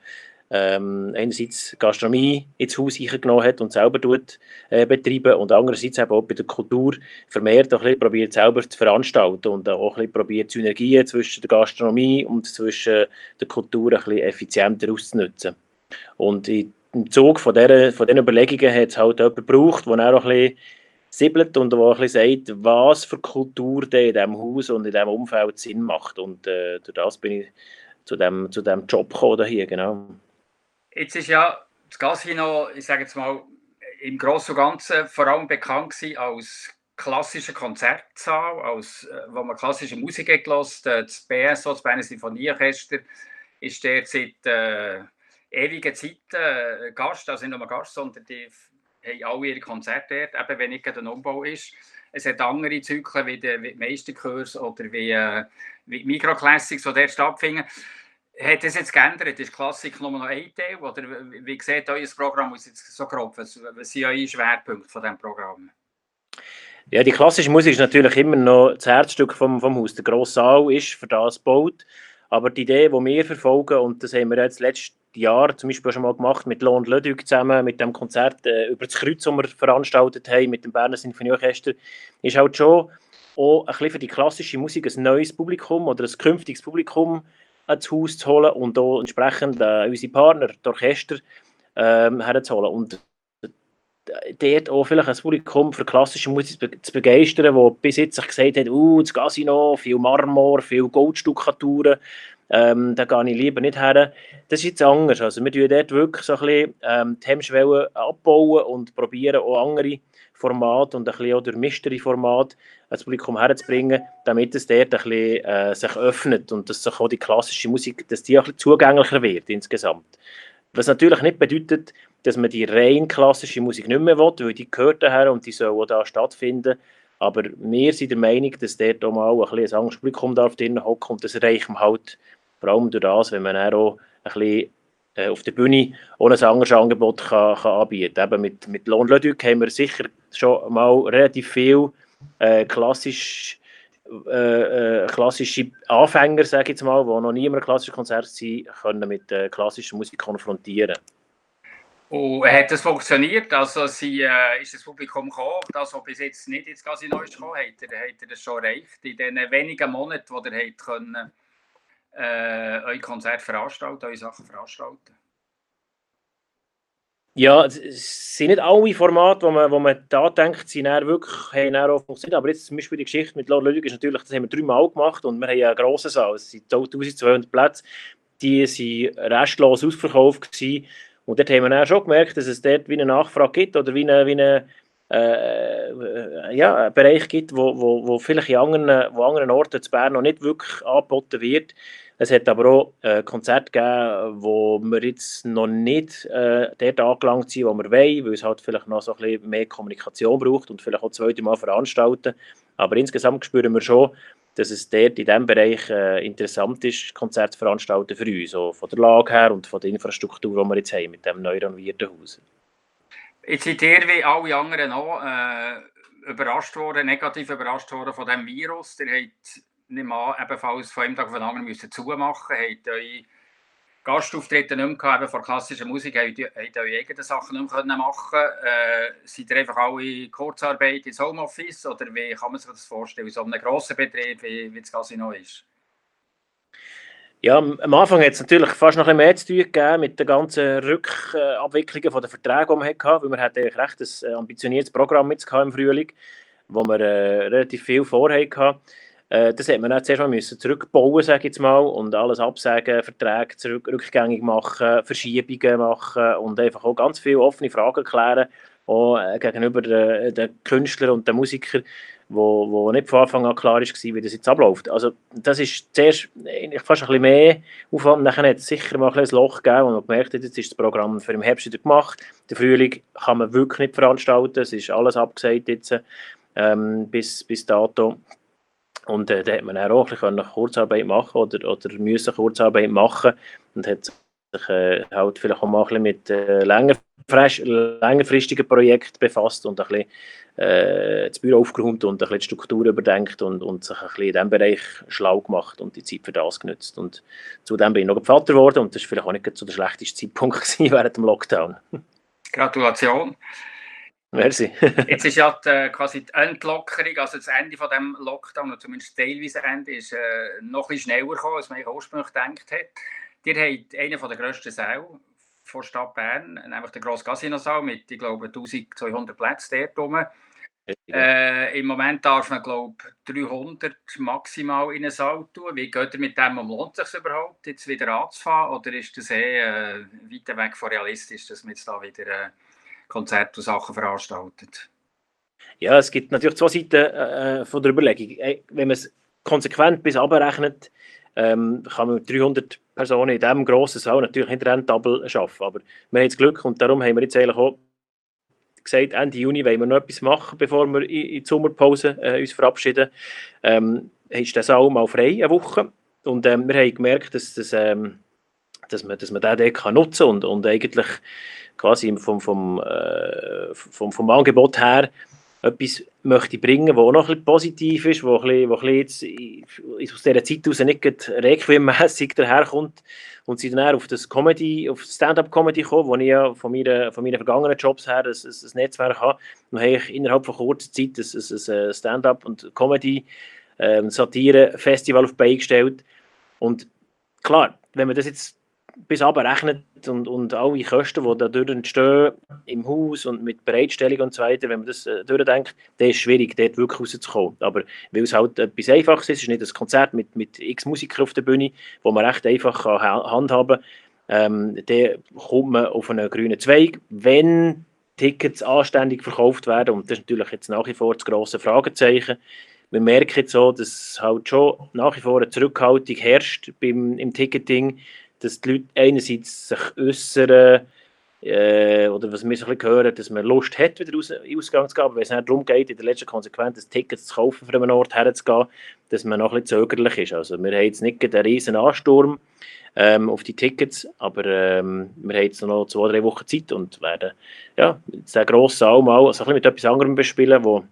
ähm, einerseits Gastronomie ins Haus genommen hat und selber tut, äh, betreiben und andererseits eben auch bei der Kultur vermehrt auch ein bisschen probiert selber zu veranstalten und auch ein bisschen probiert Synergien zwischen der Gastronomie und zwischen der Kultur ein bisschen effizienter auszunutzen. Und im Zug von, dieser, von diesen Überlegungen hat es halt jemanden gebraucht, der auch ein bisschen siebelt und auch ein sagt, was für Kultur denn in diesem Haus und in diesem Umfeld Sinn macht. Und äh, durch das bin ich zu dem, zu dem Job gekommen hier, genau. Jetzt ist ja das Casino, ich sage jetzt mal, im Großen und Ganzen vor allem bekannt als klassischen Konzertsaal, als, äh, wo man klassische Musik hat gehört. Äh, das BSO, das Berner Sinfonieorchester, ist der seit äh, ewigen Zeiten äh, Gast, also nicht nur Gast, sondern die haben alle ihre Konzerte dort, eben wenn nicht ein Umbau ist. Es hat andere Zyklen wie die, wie die oder wie, äh, wie Mikroclassics, die dort stattfinden. Hat das jetzt geändert? Ist Klassik nur noch ein Teil? Oder wie sieht euer Programm aus jetzt so grob? Was, was sind eure Schwerpunkte von diesem Programm? Ja, die klassische Musik ist natürlich immer noch das Herzstück vom, vom Haus. Der grosse Saal ist für das gebaut. Aber die Idee, die wir verfolgen, und das haben wir jetzt letztes Jahr zum Beispiel schon mal gemacht mit Lond Ludwig zusammen, mit dem Konzert äh, über das Kreuz, das wir veranstaltet haben, mit dem Berner Sinfonieorchester, ist halt schon auch ein bisschen für die klassische Musik ein neues Publikum oder ein künftiges Publikum ins Haus zu holen und auch entsprechend äh, unsere Partner, die Orchester, ähm, herzuholen. Und dort auch vielleicht ein Publikum für klassische Musik zu begeistern, das bis jetzt sich gesagt hat, uh, das Casino, viel Marmor, viel Goldstuckaturen, ähm, da gehe ich lieber nicht her. Das ist jetzt anders. Also wir tun dort wirklich so ein bisschen ähm, die Hemmschwellen abbauen und probieren auch andere Formate und ein bisschen auch durch Mystery-Format das Publikum herzubringen, damit es dort ein bisschen äh, sich öffnet und dass sich auch die klassische Musik, dass die ein bisschen zugänglicher wird insgesamt. Was natürlich nicht bedeutet, dass man die rein klassische Musik nicht mehr will, weil die gehört daher und die soll auch da stattfinden. Aber wir sind der Meinung, dass dort auch mal ein bisschen ein Publikum darf hocken und das erreicht man halt vor allem durch das, wenn man auch ein bisschen äh, auf der Bühne ohne ein anderes Angebot kann, kann anbieten kann. mit, mit Lohn Ludwig haben wir sicher schon mal relativ viel äh, klassisch, äh, äh, klassische Anfänger, sage ich jetzt mal, die noch nie in einem klassischen Konzert sind, können mit äh, klassischer Musik konfrontieren. Und hat das funktioniert? Also sie, äh, ist das Publikum gekommen, das, was bis jetzt nicht ins Casino ist gekommen, hat er, hat er das schon erreicht? In den wenigen Monaten, wo ihr habt können, äh, euer Konzert veranstalten, eure Sachen veranstalten? Ja, es sind nicht alle Formate, wo man, wo man da denkt, sind dann wirklich haben dann auch funktioniert. Aber jetzt zum Beispiel die Geschichte mit Lord Ludwig ist natürlich, das haben wir dreimal gemacht und wir haben einen grossen Saal, es sind 1200 Plätze, die waren restlos ausverkauft gewesen. Und dort haben wir dann schon gemerkt, dass es dort wie eine Nachfrage gibt oder wie eine, wie eine äh, ja, einen Bereich gibt, wo, wo, wo vielleicht in anderen, wo anderen Orten in Bern noch nicht wirklich angeboten wird. Es hat aber auch äh, Konzerte gegeben, wo wir jetzt noch nicht äh, dort angelangt sind, wo wir wollen, weil es halt vielleicht noch so ein bisschen mehr Kommunikation braucht und vielleicht auch zweite Mal veranstalten. Aber insgesamt spüren wir schon, dass es dort in diesem Bereich äh, interessant ist, Konzerte zu veranstalten für uns, so von der Lage her und von der Infrastruktur, die wir jetzt haben mit dem neu renovierten Haus. Jetzt seid ihr wie alle anderen auch äh, überrascht worden, negativ überrascht worden von diesem Virus. Ihr habt nicht mal ebenfalls von einem Tag auf den anderen müssen zumachen, habt eure Gastauftritte nicht mehr gehabt, von klassischer Musik, habt, habt eure eigenen Sachen nicht mehr machen äh, Seid ihr einfach alle Kurzarbeit ins Homeoffice oder wie kann man sich das vorstellen, so einem grossen Betrieb wie, wie das Casino ist? Ja, am Anfang hat es natürlich fast noch ein mehr zu tun gegeben mit den ganzen Rückabwicklungen der Verträge, die man hatte, weil wir hatten recht ein äh, ambitioniertes Programm jetzt im Frühling, wo wir äh, relativ viel vorhaben. Äh, das hat man dann zuerst mal müssen zurückbauen, sage ich jetzt mal, und alles absagen, Verträge zurück, rückgängig machen, Verschiebungen machen und einfach auch ganz viele offene Fragen klären, auch äh, gegenüber den, den Künstlern und den Musikern, wo, wo nicht von Anfang an klar war, wie das jetzt abläuft. Also das ist zuerst fast ein bisschen mehr Aufwand, dann hat es sicher mal ein, Loch gegeben und man gemerkt hat, jetzt ist das Programm für den Herbst wieder gemacht, der Frühling kann man wirklich nicht veranstalten, es ist alles abgesagt jetzt ähm, bis, bis dato. Und äh, da hat man auch ein bisschen Kurzarbeit machen oder, oder müssen Kurzarbeit machen und hat sich äh, halt vielleicht auch mal ein bisschen mit äh, längerfristigen Projekten befasst und ein bisschen äh, das Büro aufgeräumt und ein bisschen die Struktur überdenkt und, und sich ein bisschen in diesem Bereich schlau gemacht und die Zeit für das genutzt. Und zudem bin ich noch Vater geworden und das war vielleicht auch nicht so der schlechteste Zeitpunkt während dem Lockdown. Gratulation. Merci. Jetzt ist ja die, quasi die Entlockerung, also das Ende von dem Lockdown, oder zumindest teilweise Ende, ist äh, noch ein schneller gekommen, als man ursprünglich gedacht hat. Ihr habt einen der grössten Säle von Stadt Bern, nämlich der grosse Casino-Saal mit, ich glaube, 1200 Plätzen dort rum. Äh, Im Moment darf man, glaube ich, 300 maximal in einen Saal tun. Wie geht ihr mit dem um? Lohnt es sich überhaupt, jetzt wieder anzufahren? Oder ist das eh äh, weit weg von realistisch, dass man jetzt da wieder... Äh, Konzerte und Sachen veranstaltet. Ja, es gibt natürlich zwei Seiten äh, von der Überlegung. Wenn man es konsequent bis abrechnet, ähm, kann man mit 300 Personen in diesem grossen Saal natürlich nicht rentabel arbeiten. Aber wir haben jetzt Glück und darum haben wir jetzt eigentlich auch gesagt, Ende Juni wollen wir noch etwas machen, bevor wir in, die Sommerpause äh, uns verabschieden. Ähm, ist der Saal mal frei, eine Woche. Und ähm, wir haben gemerkt, dass, dass, ähm, dass, man, dass man den kann nutzen und, und eigentlich quasi vom, vom, äh, vom, vom Angebot her etwas möchte bringen, was noch ein bisschen positiv ist, jetzt aus dieser Zeit heraus nicht requiemmässig daherkommt und sie dann auf das Comedy, auf Stand-up-Comedy kommen, wo ich ja von, meiner, von meinen vergangenen Jobs her ein, ein, ein Netzwerk habe. Dann habe ich innerhalb von kurzer Zeit ein, ein, ein Stand-up- und Comedy-Satire-Festival ähm, auf die Beine gestellt. Und klar, wenn man das jetzt bis abrechnet und, und alle Kosten, die dadurch entstehen, im Haus und mit Bereitstellung und so weiter, wenn man das äh, durchdenkt, dann ist es schwierig, dort wirklich rauszukommen. Aber weil es halt etwas Einfaches ist, es ist nicht ein Konzert mit, mit x Musikern auf der Bühne, wo man recht einfach kann handhaben kann, ähm, dann kommt man auf einen grünen Zweig, wenn Tickets anständig verkauft werden und das ist natürlich jetzt nach wie vor das grosse Fragezeichen. Wir merken jetzt so, dass halt schon nach wie vor eine Zurückhaltung herrscht beim, im Ticketing, dass die Leute einerseits sich äußern, äh, oder was wir so ein bisschen hören, dass man Lust hat, wieder raus, Ausgang zu gehen, aber wenn es nicht darum geht, in der letzten Konsequenz ein Ticket zu kaufen, für einen Ort herzugehen, dass man noch ein bisschen zögerlich ist. Also wir haben jetzt nicht einen riesen Ansturm ähm, auf die Tickets, aber ähm, wir haben jetzt noch zwei, drei Wochen Zeit und werden ja, den grossen Saal mal also ein bisschen mit etwas anderem bespielen, wo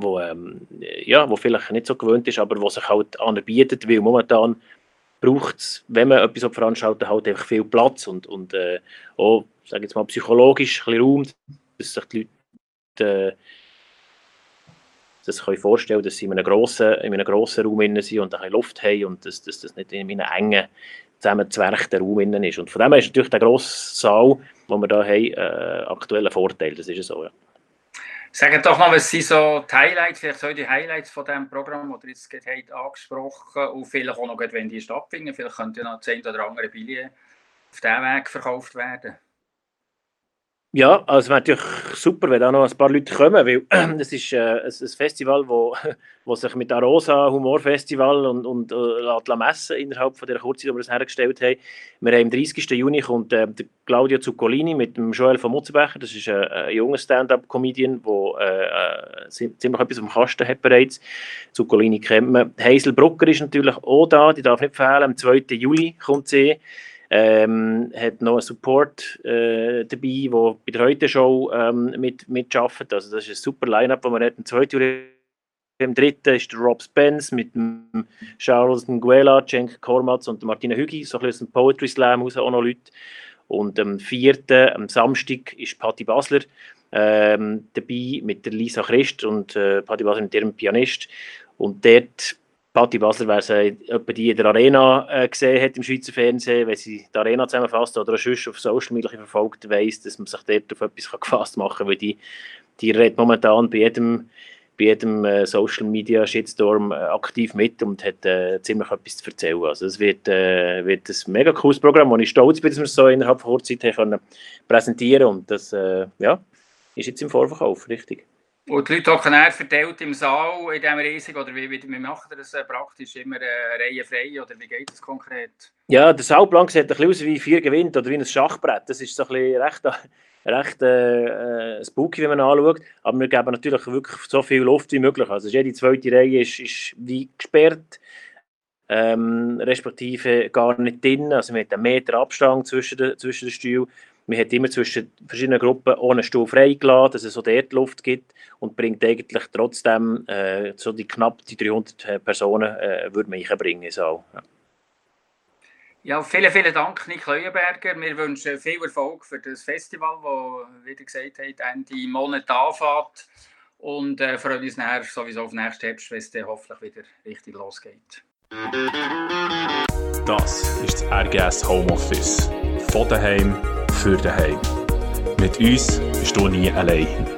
wo, ähm, ja, wo vielleicht nicht so gewöhnt ist, aber wo sich halt anbietet, weil momentan braucht es, wenn man etwas veranstaltet, halt einfach viel Platz und, und äh, auch, sage jetzt mal, psychologisch ein bisschen Raum, dass sich die Leute äh, das können vorstellen dass sie in einem grossen, in einem grossen Raum innen sind und eine Luft haben und dass, dass das nicht in einem engen, zusammenzwerchten Raum innen ist. Und von dem her ist natürlich der grosse Saal, den wir hier haben, äh, aktuell ein Vorteil, das ist so, ja. Sagen doch mal, was sind so die Highlights, vielleicht so die Highlights von diesem Programm, das ihr jetzt habt angesprochen und vielleicht auch noch, wenn die stattfinden, vielleicht könnte ja noch 10 oder andere Billet auf diesem Weg verkauft werden. Ja, also es wäre natürlich super, wenn da noch ein paar Leute kommen, weil es ist äh, ein, Festival, wo, wo sich mit Arosa Humorfestival und, und äh, La Messe innerhalb von der Kurzzeit, die wir das hergestellt haben. Wir haben am 30. Juni kommt äh, der Claudio Zuccolini mit dem Joel von Mutzenbecher, das ist ein, ein junger Stand-up-Comedian, der äh, äh ziemlich etwas am Kasten hat bereits. Zuccolini kennt man. Hazel Brucker ist natürlich auch da, die darf nicht fehlen, am 2. Juli kommt sie. Ähm, hat noch einen Support äh, dabei, der bei der Heute-Show ähm, mit, mitarbeitet. Also das ist ein super Line-Up, das man hat. Im zweiten im dritten ist der Rob Spence mit dem Charles Nguela, Cenk Kormatz und Martina Hügi, so ein bisschen Poetry Slam raus, auch noch Leute. Und am vierten, am Samstag, ist Patti Basler ähm, dabei mit der Lisa Christ und äh, Patti Basler mit ihrem Pianist. Und dort Patti Basler, wer sie etwa die in der Arena äh, gesehen hat im Schweizer Fernsehen, wenn sie die Arena zusammenfasst oder sonst auf Social Media verfolgt, weiss, dass man sich dort auf etwas gefasst machen kann, weil die, die redet momentan bei jedem, bei jedem äh, Social Media Shitstorm äh, aktiv mit und hat äh, ziemlich etwas zu erzählen. Also es wird, äh, wird ein mega cooles Programm, wo ich stolz bin, dass wir es so innerhalb von kurzer Zeit können präsentieren und das äh, ja, ist jetzt im Vorverkauf, richtig. Und die Leute hocken eher verteilt im Saal in diesem riesig oder wie, wie, wie macht ihr das äh, praktisch? Immer äh, reihenfrei oder wie geht das konkret? Ja, der Saalplan sieht ein bisschen aus wie vier gewinnt oder wie ein Schachbrett. Das ist so ein bisschen recht, recht äh, äh, spooky, wenn man anschaut. Aber wir geben natürlich wirklich so viel Luft wie möglich. Also jede zweite Reihe ist, ist wie gesperrt. Ähm, respektive gar nicht drin. Also haben einen Meter Abstand zwischen den, zwischen den Stühlen. Man hat immer zwischen verschiedenen Gruppen ohne Stuhl freigelassen, dass es so dort Luft gibt und bringt eigentlich trotzdem äh, so die knapp die 300 äh, Personen äh, würde man einbringen. So. Ja. Ja, vielen, vielen Dank, Nick Leuenberger. Wir wünschen viel Erfolg für das Festival, das, wie ihr gesagt habt, Ende Monat anfängt. Und äh, freuen uns nachher sowieso auf nächsten Herbst, wenn es dann hoffentlich wieder richtig losgeht. Das ist das RGS Homeoffice. Von daheim für daheim. Mit uns bist du nie allein.